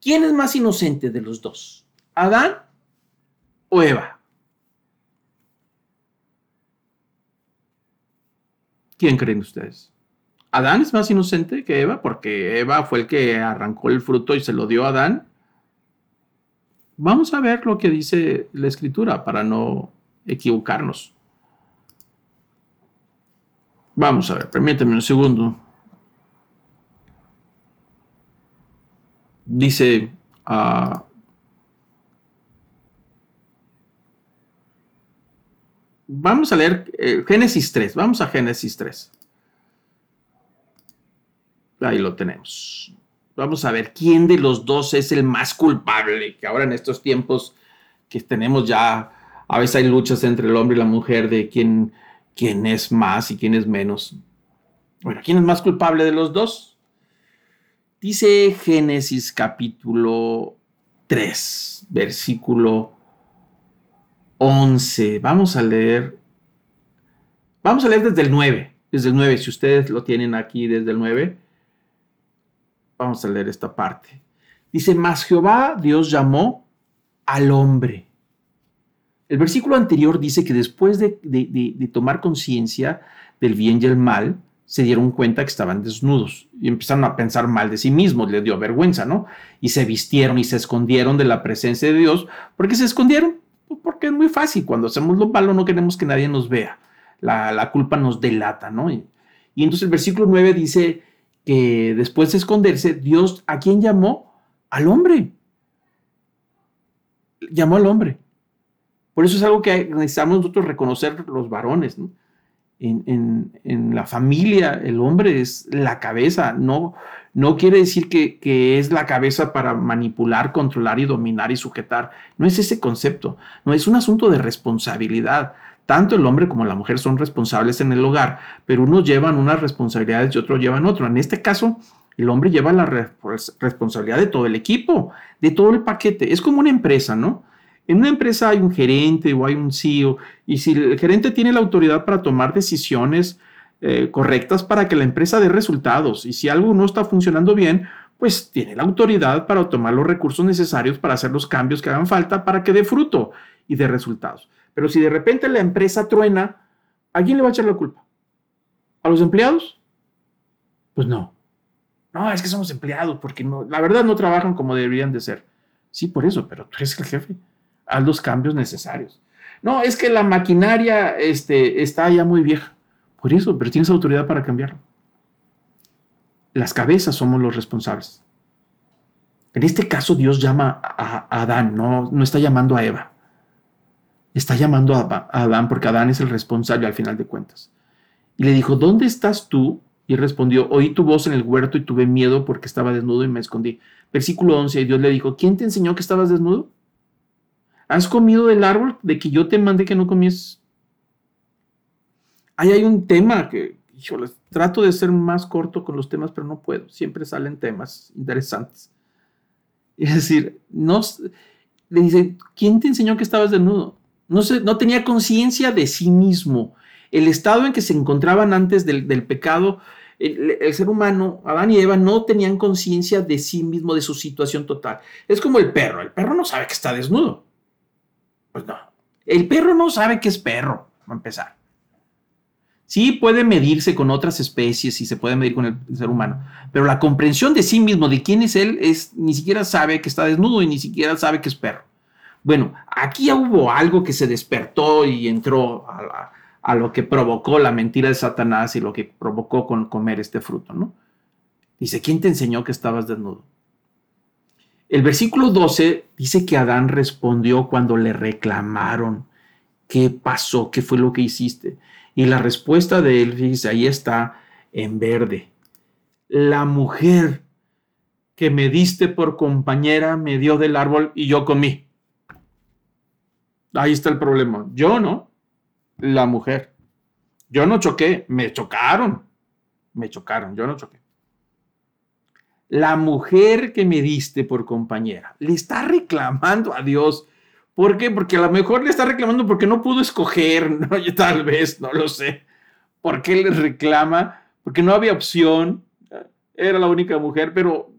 ¿Quién es más inocente de los dos? ¿Adán o Eva? ¿Quién creen ustedes? ¿Adán es más inocente que Eva? Porque Eva fue el que arrancó el fruto y se lo dio a Adán. Vamos a ver lo que dice la escritura para no equivocarnos. Vamos a ver, permíteme un segundo. Dice, Vamos a leer eh, Génesis 3. Vamos a Génesis 3. Ahí lo tenemos. Vamos a ver quién de los dos es el más culpable. Que ahora en estos tiempos que tenemos ya, a veces hay luchas entre el hombre y la mujer de quién, quién es más y quién es menos. Bueno, ¿quién es más culpable de los dos? Dice Génesis capítulo 3, versículo 11. Vamos a leer. Vamos a leer desde el 9. Desde el 9, si ustedes lo tienen aquí desde el 9. Vamos a leer esta parte. Dice, mas Jehová Dios llamó al hombre. El versículo anterior dice que después de, de tomar conciencia del bien y el mal, se dieron cuenta que estaban desnudos y empezaron a pensar mal de sí mismos, les dio vergüenza, ¿no? Y se vistieron y se escondieron de la presencia de Dios. ¿Por qué se escondieron? Pues porque es muy fácil, cuando hacemos lo malo no queremos que nadie nos vea, la, culpa nos delata, ¿no? Y, y entonces el versículo 9 dice que después de esconderse, Dios, ¿a quién llamó? Al hombre. Llamó al hombre. Por eso es algo que necesitamos nosotros reconocer los varones, ¿no? En, la familia el hombre es la cabeza, no, no quiere decir que, es la cabeza para manipular, controlar y dominar y sujetar. No es ese concepto, no es un asunto de responsabilidad. Tanto el hombre como la mujer son responsables en el hogar, pero unos llevan unas responsabilidades y otros llevan otro. En este caso, el hombre lleva la responsabilidad de todo el equipo, de todo el paquete. Es como una empresa, ¿no? En una empresa hay un gerente o hay un CEO y si el gerente tiene la autoridad para tomar decisiones eh, correctas para que la empresa dé resultados y si algo no está funcionando bien, pues tiene la autoridad para tomar los recursos necesarios para hacer los cambios que hagan falta para que dé fruto y dé resultados. Pero si de repente la empresa truena, ¿a quién le va a echar la culpa? ¿A los empleados? Pues no. No, es que somos empleados porque no, la verdad no trabajan como deberían de ser. Sí, por eso, pero tú eres el jefe haz los cambios necesarios. No, es que la maquinaria este, está ya muy vieja. Por eso, pero tienes autoridad para cambiarlo. Las cabezas somos los responsables. En este caso, Dios llama a, Adán, no, no está llamando a Eva. Está llamando a, Adán porque Adán es el responsable al final de cuentas. Y le dijo, ¿dónde estás tú? Y respondió, oí tu voz en el huerto y tuve miedo porque estaba desnudo y me escondí. Versículo 11, y Dios le dijo, ¿quién te enseñó que estabas desnudo? ¿Has comido del árbol de que yo te mandé que no comies? Ahí hay un tema que, híjole, trato de ser más corto con los temas, pero no puedo. Siempre salen temas interesantes. Es decir, no, le dice, ¿quién te enseñó que estabas desnudo? No, no tenía conciencia de sí mismo. El estado en que se encontraban antes del, pecado, el, el, ser humano, Adán y Eva, no tenían conciencia de sí mismo, de su situación total. Es como el perro. El perro no sabe que está desnudo. Pues no. El perro no sabe que es perro, a empezar. Sí puede medirse con otras especies y se puede medir con el ser humano, pero la comprensión de sí mismo, de quién es él, es ni siquiera sabe que está desnudo y ni siquiera sabe que es perro. Bueno, aquí ya hubo algo que se despertó y entró a lo que provocó la mentira de Satanás y lo que provocó con comer este fruto, ¿no? Dice, ¿quién te enseñó que estabas desnudo? El versículo 12 dice que Adán respondió cuando le reclamaron, ¿qué pasó? ¿Qué fue lo que hiciste? Y la respuesta de él, dice, ahí está en verde. La mujer que me diste por compañera me dio del árbol y yo comí. Ahí está el problema. Yo no, la mujer. Yo no choqué, me chocaron. Me chocaron, yo no choqué la mujer que me diste por compañera. Le está reclamando a Dios. ¿Por qué? Porque a lo mejor le está reclamando porque no pudo escoger, ¿no? tal vez, no lo sé. ¿Por qué le reclama? Porque no había opción. Era la única mujer, pero,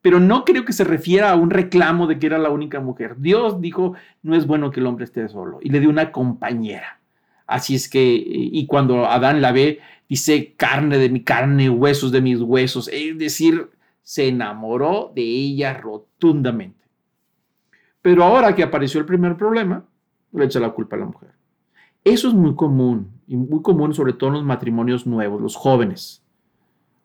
pero no creo que se refiera a un reclamo de que era la única mujer. Dios dijo, no es bueno que el hombre esté solo. Y le dio una compañera. Así es que, y cuando Adán la ve, dice carne de mi carne, huesos de mis huesos. Es decir, se enamoró de ella rotundamente. Pero ahora que apareció el primer problema, le echa la culpa a la mujer. Eso es muy común, y muy común sobre todo en los matrimonios nuevos, los jóvenes.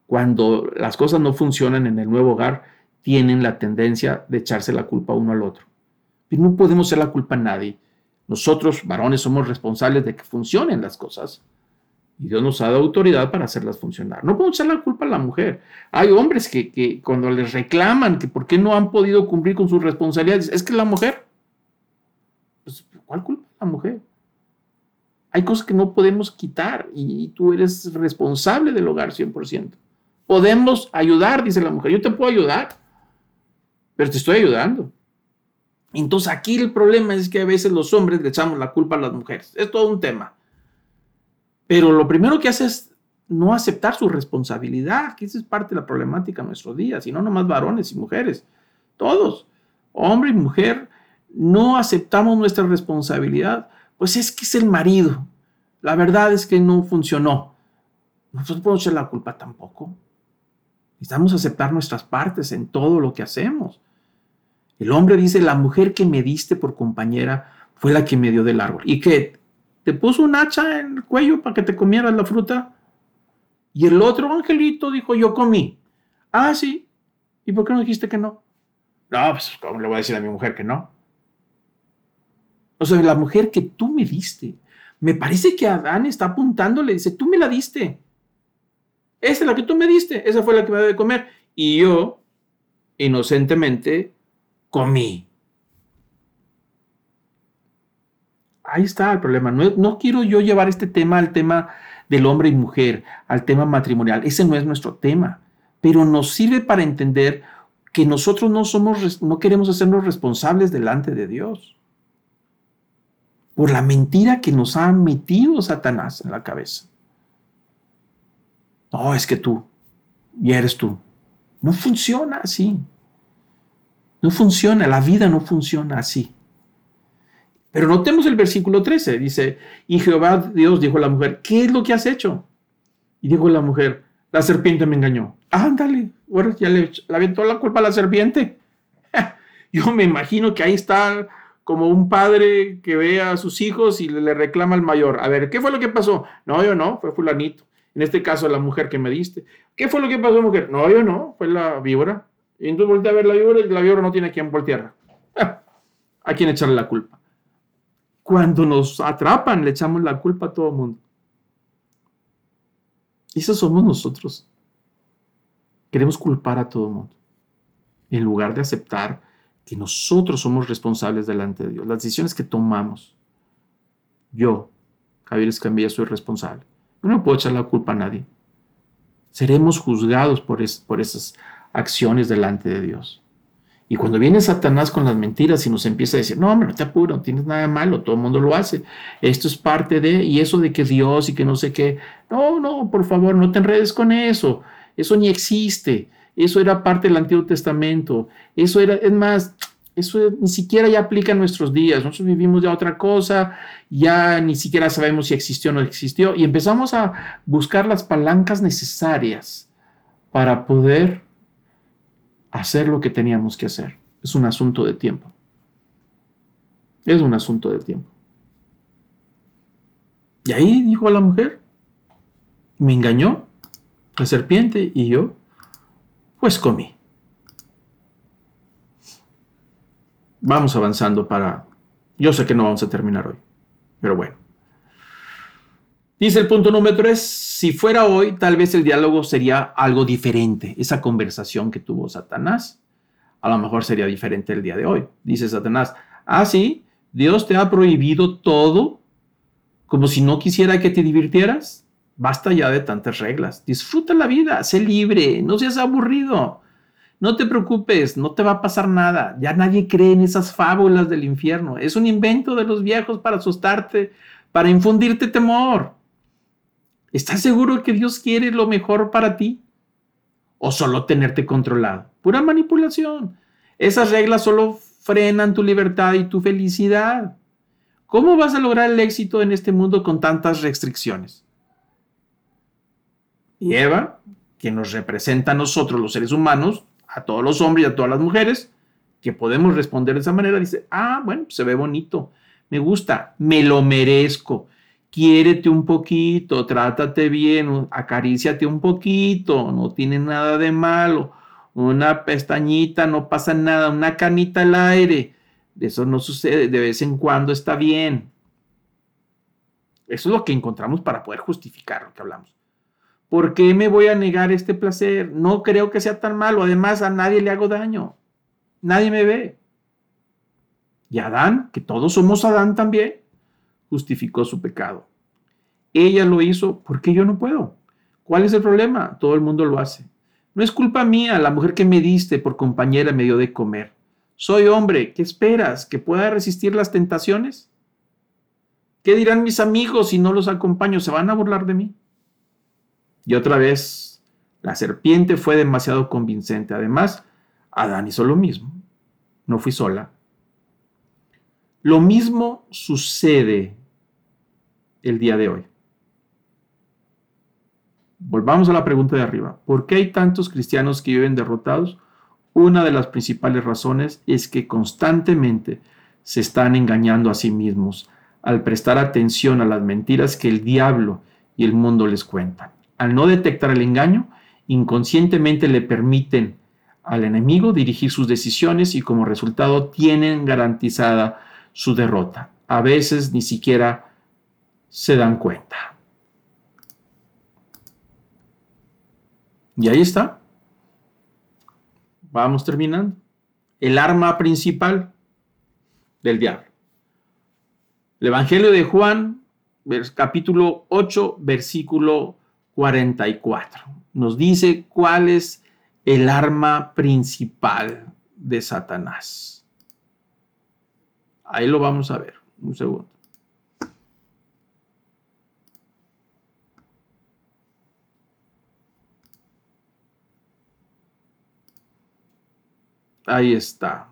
Cuando las cosas no funcionan en el nuevo hogar, tienen la tendencia de echarse la culpa uno al otro. Y no podemos ser la culpa a nadie. Nosotros, varones, somos responsables de que funcionen las cosas. Y Dios nos ha dado autoridad para hacerlas funcionar. No podemos echar la culpa a la mujer. Hay hombres que, cuando les reclaman que por qué no han podido cumplir con sus responsabilidades, es que la mujer. Pues, ¿Cuál culpa la mujer? Hay cosas que no podemos quitar y, tú eres responsable del hogar 100%. Podemos ayudar, dice la mujer. Yo te puedo ayudar, pero te estoy ayudando. Entonces aquí el problema es que a veces los hombres le echamos la culpa a las mujeres. Es todo un tema. Pero lo primero que hace es no aceptar su responsabilidad, que esa es parte de la problemática de nuestro día, sino nomás varones y mujeres, todos, hombre y mujer, no aceptamos nuestra responsabilidad, pues es que es el marido. La verdad es que no funcionó. nosotros no podemos echar la culpa tampoco. Necesitamos aceptar nuestras partes en todo lo que hacemos. El hombre dice, la mujer que me diste por compañera fue la que me dio del árbol. ¿Y qué? ¿Te puso un hacha en el cuello para que te comieras la fruta? Y el otro angelito dijo, yo comí. Ah, sí. ¿Y por qué no dijiste que no? No, pues, ¿cómo le voy a decir a mi mujer que no? O sea, la mujer que tú me diste. Me parece que Adán está apuntándole, dice, tú me la diste. Esa es la que tú me diste, esa fue la que me debe de comer. Y yo, inocentemente, comí. Ahí está el problema. No, quiero yo llevar este tema al tema del hombre y mujer, al tema matrimonial. Ese no es nuestro tema. Pero nos sirve para entender que nosotros no somos, no queremos hacernos responsables delante de Dios. Por la mentira que nos ha metido Satanás en la cabeza. No, es que tú, y eres tú. No funciona así. No funciona, la vida no funciona así. Pero notemos el versículo 13, dice, y Jehová Dios dijo a la mujer, ¿qué es lo que has hecho? Y dijo la mujer, la serpiente me engañó. Ándale, bueno, ya le, aventó la culpa a la serpiente. Yo me imagino que ahí está como un padre que ve a sus hijos y le reclama al mayor. A ver, ¿qué fue lo que pasó? No, yo no, fue fulanito. En este caso, la mujer que me diste. ¿Qué fue lo que pasó, mujer? No, yo no, fue la víbora. Y entonces volteé a ver la víbora y la víbora no tiene a quien voltear. ¿A quién echarle la culpa? Cuando nos atrapan, le echamos la culpa a todo el mundo. Y eso somos nosotros. Queremos culpar a todo el mundo. En lugar de aceptar que nosotros somos responsables delante de Dios. Las decisiones que tomamos. Yo, Javier Escambilla, soy responsable. Yo no puedo echar la culpa a nadie. Seremos juzgados por, por esas acciones delante de Dios. Y cuando viene Satanás con las mentiras y nos empieza a decir, no, hombre, no te apuro, no tienes nada malo, todo el mundo lo hace, esto es parte de, y eso de que Dios y que no sé qué, no, no, por favor, no te enredes con eso, eso ni existe, eso era parte del Antiguo Testamento, eso era, es más, eso ni siquiera ya aplica en nuestros días. Nosotros vivimos ya otra cosa, ya ni siquiera sabemos si existió o no existió, y empezamos a buscar las palancas necesarias para poder hacer lo que teníamos que hacer. Es un asunto de tiempo. Es un asunto de tiempo. Y ahí dijo a la mujer, me engañó la serpiente y yo, pues comí. vamos avanzando para... Yo sé que no vamos a terminar hoy, pero bueno. Dice el punto número tres, si fuera hoy, tal vez el diálogo sería algo diferente. Esa conversación que tuvo Satanás, a lo mejor sería diferente el día de hoy. Dice Satanás, ah, sí, Dios te ha prohibido todo como si no quisiera que te divirtieras. Basta ya de tantas reglas. Disfruta la vida, sé libre, no seas aburrido. No te preocupes, no te va a pasar nada. Ya nadie cree en esas fábulas del infierno. Es un invento de los viejos para asustarte, para infundirte temor. ¿Estás seguro que Dios quiere lo mejor para ti? ¿O solo tenerte controlado? Pura manipulación. Esas reglas solo frenan tu libertad y tu felicidad. ¿Cómo vas a lograr el éxito en este mundo con tantas restricciones? Y Eva, que nos representa a nosotros los seres humanos, a todos los hombres y a todas las mujeres, que podemos responder de esa manera, dice, ah, bueno, se ve bonito, me gusta, me lo merezco, quiérete un poquito, trátate bien, acaríciate un poquito, no tiene nada de malo, una pestañita, no pasa nada, una canita al aire, eso no sucede, de vez en cuando está bien. Eso es lo que encontramos para poder justificar lo que hablamos. ¿Por qué me voy a negar este placer? No creo que sea tan malo. Además, a nadie le hago daño. Nadie me ve. Y Adán, que todos somos Adán también, justificó su pecado. Ella lo hizo porque yo no puedo. ¿Cuál es el problema? Todo el mundo lo hace. No es culpa mía, la mujer que me diste por compañera me dio de comer. Soy hombre, ¿qué esperas? ¿Que pueda resistir las tentaciones? ¿Qué dirán mis amigos si no los acompaño? ¿Se van a burlar de mí? Y otra vez, la serpiente fue demasiado convincente. Además, Adán hizo lo mismo. No fui sola. Lo mismo sucede el día de hoy. Volvamos a la pregunta de arriba. ¿Por qué hay tantos cristianos que viven derrotados? Una de las principales razones es que constantemente se están engañando a sí mismos al prestar atención a las mentiras que el diablo y el mundo les cuentan. Al no detectar el engaño, inconscientemente le permiten al enemigo dirigir sus decisiones y como resultado tienen garantizada su derrota. A veces ni siquiera se dan cuenta. Y ahí está. Vamos terminando. El arma principal del diablo. El Evangelio de Juan, capítulo 8, versículo 44. Nos dice cuál es el arma principal de Satanás. Ahí lo vamos a ver. Un segundo. Ahí está.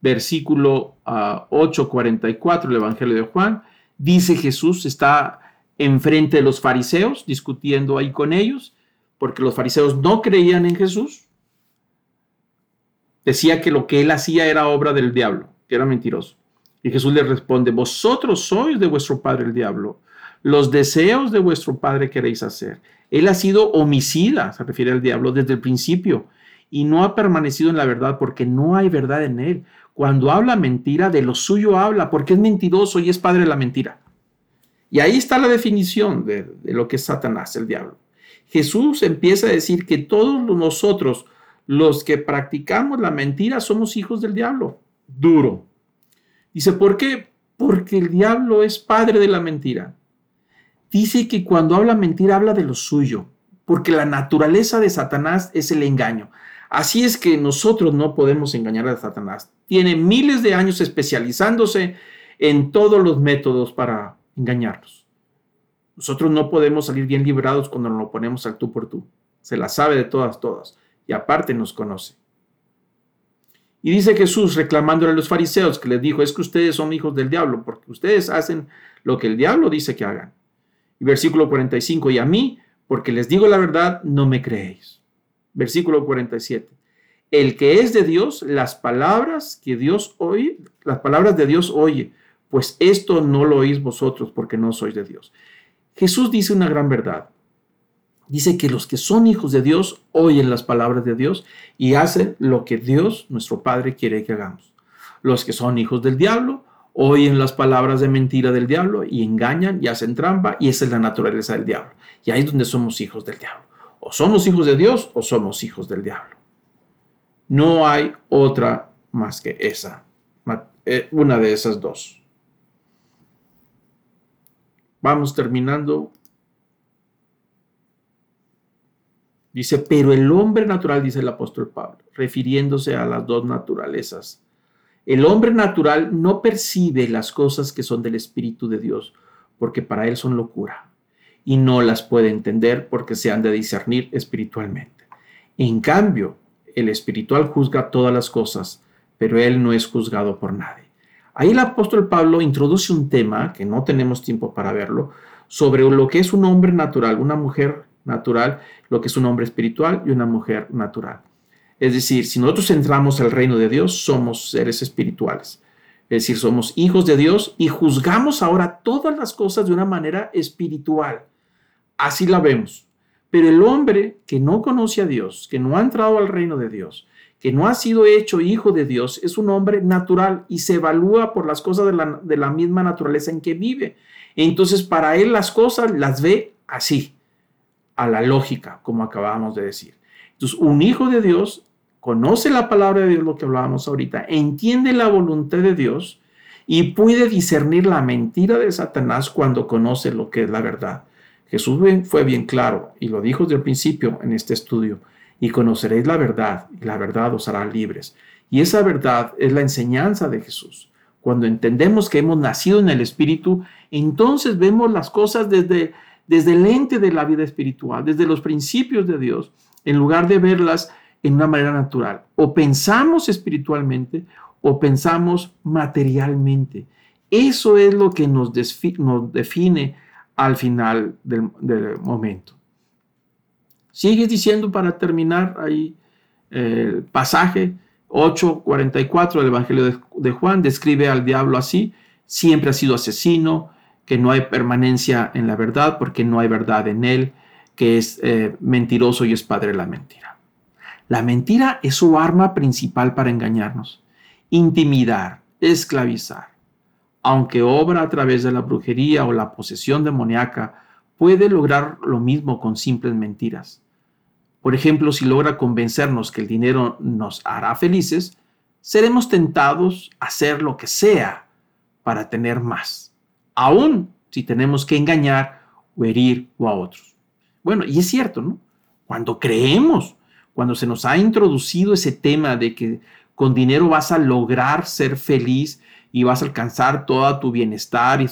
Versículo 8:44, ah, el Evangelio de Juan. Dice Jesús, está enfrente de los fariseos, discutiendo ahí con ellos, porque los fariseos no creían en Jesús. Decía que lo que él hacía era obra del diablo, que era mentiroso. Y Jesús le responde, vosotros sois de vuestro padre el diablo, los deseos de vuestro padre queréis hacer. Él ha sido homicida, se refiere al diablo, desde el principio y no ha permanecido en la verdad porque no hay verdad en él. Cuando habla mentira, de lo suyo habla porque es mentiroso y es padre de la mentira. Y ahí está la definición de, lo que es Satanás, el diablo. Jesús empieza a decir que todos nosotros, los que practicamos la mentira, somos hijos del diablo. Duro. Dice, ¿por qué? Porque el diablo es padre de la mentira. Dice que cuando habla mentira, habla de lo suyo, porque la naturaleza de Satanás es el engaño. Así es que nosotros no podemos engañar a Satanás. Tiene miles de años especializándose en todos los métodos para engañarnos. Nosotros no podemos salir bien librados cuando nos lo ponemos al tú por tú. Se la sabe de todas, todas. Y aparte nos conoce. Y dice Jesús reclamándole a los fariseos que les dijo, es que ustedes son hijos del diablo, porque ustedes hacen lo que el diablo dice que hagan. Y versículo 45, y a mí, porque les digo la verdad, no me creéis. Versículo 47. El que es de Dios, las palabras que Dios oye, las palabras de Dios oye, pues esto no lo oís vosotros porque no sois de Dios. Jesús dice una gran verdad. Dice que los que son hijos de Dios oyen las palabras de Dios y hacen lo que Dios, nuestro Padre, quiere que hagamos. Los que son hijos del diablo oyen las palabras de mentira del diablo y engañan y hacen trampa y esa es la naturaleza del diablo. Y ahí es donde somos hijos del diablo. O somos hijos de Dios o somos hijos del diablo. No hay otra más que esa, eh, una de esas dos. Vamos terminando. Dice, pero el hombre natural, dice el apóstol Pablo, refiriéndose a las dos naturalezas. El hombre natural no percibe las cosas que son del Espíritu de Dios, porque para él son locura y no las puede entender porque se han de discernir espiritualmente. En cambio, el espiritual juzga todas las cosas, pero él no es juzgado por nadie. Ahí el apóstol Pablo introduce un tema, que no tenemos tiempo para verlo, sobre lo que es un hombre natural, una mujer natural, lo que es un hombre espiritual y una mujer natural. Es decir, si nosotros entramos al reino de Dios, somos seres espirituales. Es decir, somos hijos de Dios y juzgamos ahora todas las cosas de una manera espiritual. Así la vemos. Pero el hombre que no conoce a Dios, que no ha entrado al reino de Dios, que no ha sido hecho hijo de Dios, es un hombre natural y se evalúa por las cosas de la, de la misma naturaleza en que vive. Entonces, para él las cosas las ve así, a la lógica, como acabamos de decir. Entonces, un hijo de Dios conoce la palabra de Dios, lo que hablábamos ahorita, entiende la voluntad de Dios y puede discernir la mentira de Satanás cuando conoce lo que es la verdad. Jesús fue bien claro y lo dijo desde el principio en este estudio, y conoceréis la verdad, y la verdad os hará libres. Y esa verdad es la enseñanza de Jesús. Cuando entendemos que hemos nacido en el Espíritu, entonces vemos las cosas desde, desde el ente de la vida espiritual, desde los principios de Dios, en lugar de verlas en una manera natural. O pensamos espiritualmente o pensamos materialmente. Eso es lo que nos, nos define al final del, momento. Sigues diciendo para terminar ahí el pasaje 8.44 del Evangelio de, Juan, describe al diablo así, siempre ha sido asesino, que no hay permanencia en la verdad porque no hay verdad en él, que es eh, mentiroso y es padre de la mentira. La mentira es su arma principal para engañarnos, intimidar, esclavizar. Aunque obra a través de la brujería o la posesión demoníaca, puede lograr lo mismo con simples mentiras. Por ejemplo, si logra convencernos que el dinero nos hará felices, seremos tentados a hacer lo que sea para tener más, aun si tenemos que engañar o herir a otros. Bueno, y es cierto, ¿no? Cuando creemos, cuando se nos ha introducido ese tema de que con dinero vas a lograr ser feliz y vas a alcanzar todo tu bienestar y,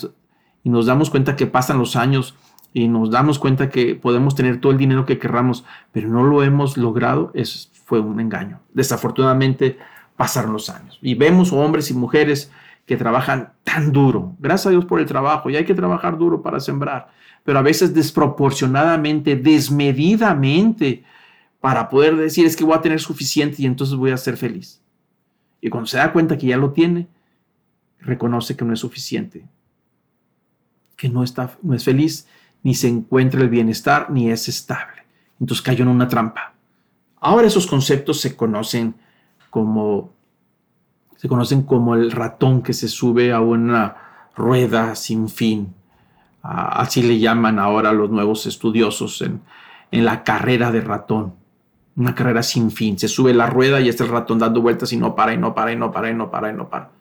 nos damos cuenta que pasan los años y nos damos cuenta que podemos tener todo el dinero que querramos, pero no lo hemos logrado, eso fue un engaño. Desafortunadamente pasaron los años y vemos hombres y mujeres que trabajan tan duro. Gracias a Dios por el trabajo y hay que trabajar duro para sembrar, pero a veces desproporcionadamente, desmedidamente, para poder decir es que voy a tener suficiente y entonces voy a ser feliz. Y cuando se da cuenta que ya lo tiene, reconoce que no es suficiente, que no, está, no es feliz, ni se encuentra el bienestar, ni es estable. Entonces cayó en una trampa. Ahora esos conceptos se conocen como se conocen como el ratón que se sube a una rueda sin fin. Ah, así le llaman ahora los nuevos estudiosos en, en la carrera de ratón. Una carrera sin fin. Se sube la rueda y está el ratón dando vueltas y no para, y no para, y no para, y no para, y no para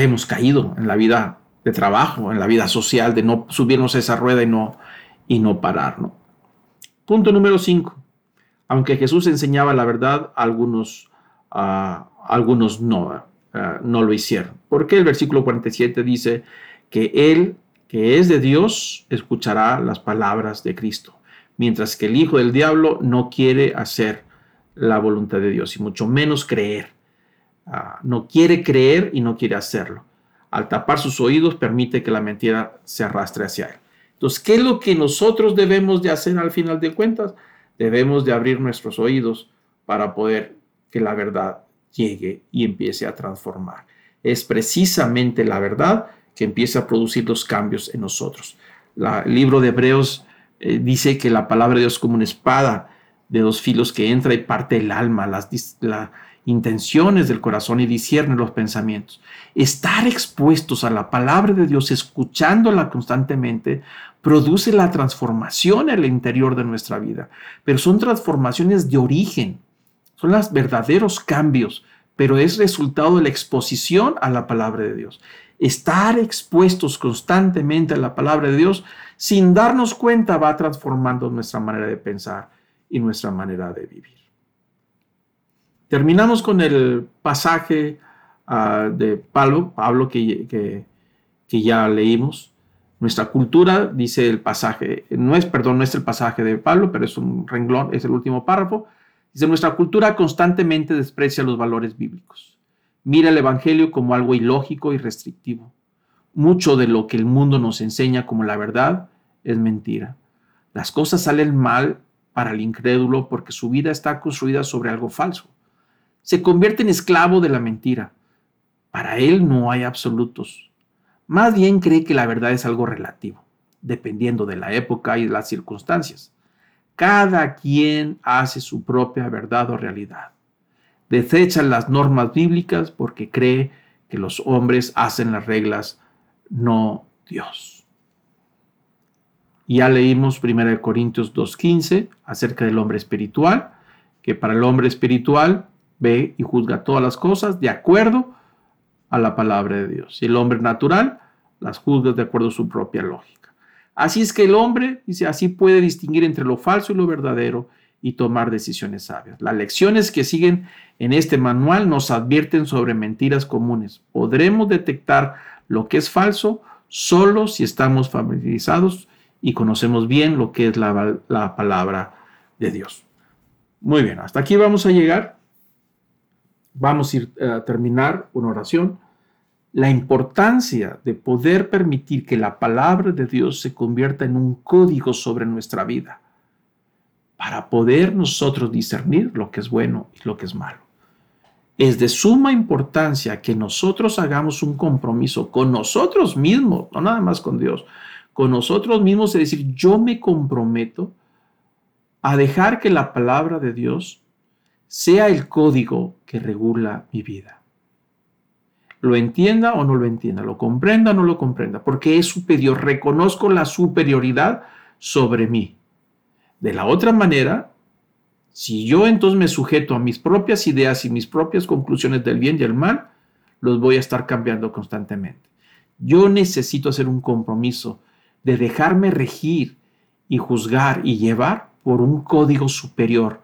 hemos caído en la vida de trabajo, en la vida social, de no subirnos a esa rueda y no, y no parar. Punto número 5. Aunque Jesús enseñaba la verdad, algunos, uh, algunos no, uh, no lo hicieron. Porque el versículo 47 dice que Él, que es de Dios, escuchará las palabras de Cristo, mientras que el Hijo del Diablo no quiere hacer la voluntad de Dios y mucho menos creer Ah, no quiere creer y no quiere hacerlo. Al tapar sus oídos permite que la mentira se arrastre hacia él. Entonces, ¿qué es lo que nosotros debemos de hacer al final de cuentas? Debemos de abrir nuestros oídos para poder que la verdad llegue y empiece a transformar. Es precisamente la verdad que empieza a producir los cambios en nosotros. el libro de Hebreos eh, dice que la palabra de Dios es como una espada de dos filos que entra y parte el alma, las, la, intenciones del corazón y discierne los pensamientos. Estar expuestos a la palabra de Dios, escuchándola constantemente, produce la transformación en el interior de nuestra vida. Pero son transformaciones de origen, son los verdaderos cambios, pero es resultado de la exposición a la palabra de Dios. Estar expuestos constantemente a la palabra de Dios, sin darnos cuenta, va transformando nuestra manera de pensar y nuestra manera de vivir. Terminamos con el pasaje ah, de Pablo, Pablo que, que, ya leímos. Nuestra cultura, dice el pasaje, no es, perdón, no es el pasaje de Pablo, pero es un renglón, es el último párrafo. Dice, nuestra cultura constantemente desprecia los valores bíblicos. Mira el Evangelio como algo ilógico y restrictivo. Mucho de lo que el mundo nos enseña como la verdad es mentira. Las cosas salen mal para el incrédulo porque su vida está construida sobre algo falso se convierte en esclavo de la mentira. Para él no hay absolutos. Más bien cree que la verdad es algo relativo, dependiendo de la época y las circunstancias. Cada quien hace su propia verdad o realidad. Desecha las normas bíblicas porque cree que los hombres hacen las reglas, no Dios. Ya leímos 1 Corintios 2.15 acerca del hombre espiritual, que para el hombre espiritual ve y juzga todas las cosas de acuerdo a la palabra de Dios. Y el hombre natural las juzga de acuerdo a su propia lógica. Así es que el hombre, dice, así puede distinguir entre lo falso y lo verdadero y tomar decisiones sabias. Las lecciones que siguen en este manual nos advierten sobre mentiras comunes. Podremos detectar lo que es falso solo si estamos familiarizados y conocemos bien lo que es la, la palabra de Dios. Muy bien, hasta aquí vamos a llegar. Vamos a, ir a terminar una oración. la importancia de poder permitir que la palabra de Dios se convierta en un código sobre nuestra vida para poder nosotros discernir lo que es bueno y lo que es malo. Es de suma importancia que nosotros hagamos un compromiso con nosotros mismos, no nada más con Dios, con nosotros mismos, es decir, yo me comprometo a dejar que la palabra de Dios sea el código que regula mi vida. Lo entienda o no lo entienda, lo comprenda o no lo comprenda, porque es superior, reconozco la superioridad sobre mí. De la otra manera, si yo entonces me sujeto a mis propias ideas y mis propias conclusiones del bien y el mal, los voy a estar cambiando constantemente. Yo necesito hacer un compromiso de dejarme regir y juzgar y llevar por un código superior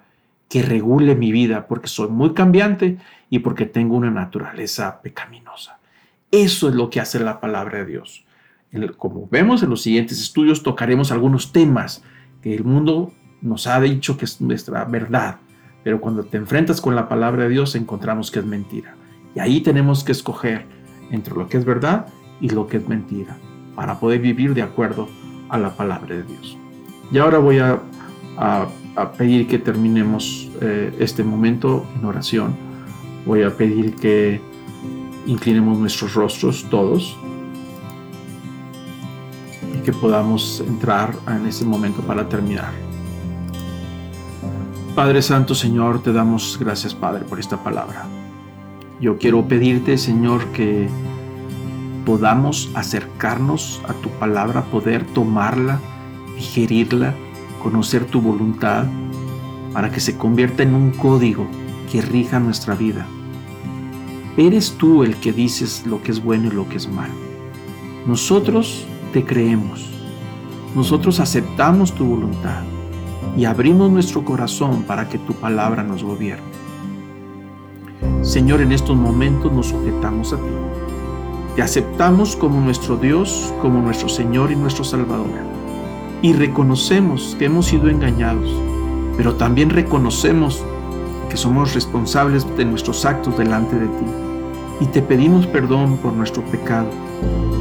que regule mi vida, porque soy muy cambiante y porque tengo una naturaleza pecaminosa. Eso es lo que hace la palabra de Dios. Como vemos en los siguientes estudios, tocaremos algunos temas que el mundo nos ha dicho que es nuestra verdad, pero cuando te enfrentas con la palabra de Dios encontramos que es mentira. Y ahí tenemos que escoger entre lo que es verdad y lo que es mentira, para poder vivir de acuerdo a la palabra de Dios. Y ahora voy a, pedir que terminemos eh, este momento en oración. Voy a pedir que inclinemos nuestros rostros todos y que podamos entrar en ese momento para terminar. Padre Santo, Señor, te damos gracias, Padre, por esta palabra. Yo quiero pedirte, Señor, que podamos acercarnos a tu palabra, poder tomarla, digerirla, conocer tu voluntad, para que se convierta en un código que rija nuestra vida. Eres tú el que dices lo que es bueno y lo que es malo. Nosotros te creemos. Nosotros aceptamos tu voluntad y abrimos nuestro corazón para que tu palabra nos gobierne. Señor, en estos momentos nos sujetamos a ti. Te aceptamos como nuestro Dios, como nuestro Señor y nuestro Salvador. Y reconocemos que hemos sido engañados, pero también reconocemos que somos responsables de nuestros actos delante de ti. Y te pedimos perdón por nuestro pecado,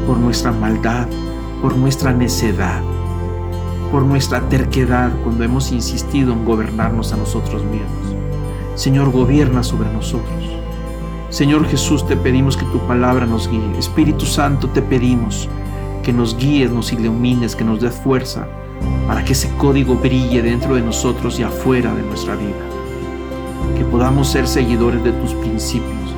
por nuestra maldad, por nuestra necedad por nuestra terquedad cuando hemos insistido en gobernarnos a nosotros mismos. Señor, gobierna sobre nosotros. Señor Jesús, te pedimos que tu palabra nos guíe. Espíritu Santo, te pedimos que nos guíes, nos ilumines, que nos des fuerza para que ese código brille dentro de nosotros y afuera de nuestra vida. Que podamos ser seguidores de tus principios.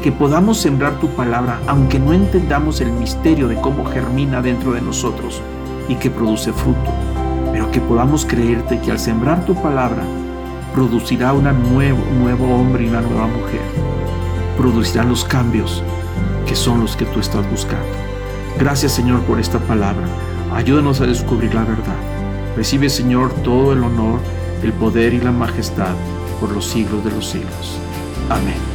Que podamos sembrar tu palabra aunque no entendamos el misterio de cómo germina dentro de nosotros y que produce fruto pero que podamos creerte que al sembrar tu palabra producirá un nuevo hombre y una nueva mujer. Producirán los cambios que son los que tú estás buscando. Gracias Señor por esta palabra. Ayúdanos a descubrir la verdad. Recibe Señor todo el honor, el poder y la majestad por los siglos de los siglos. Amén.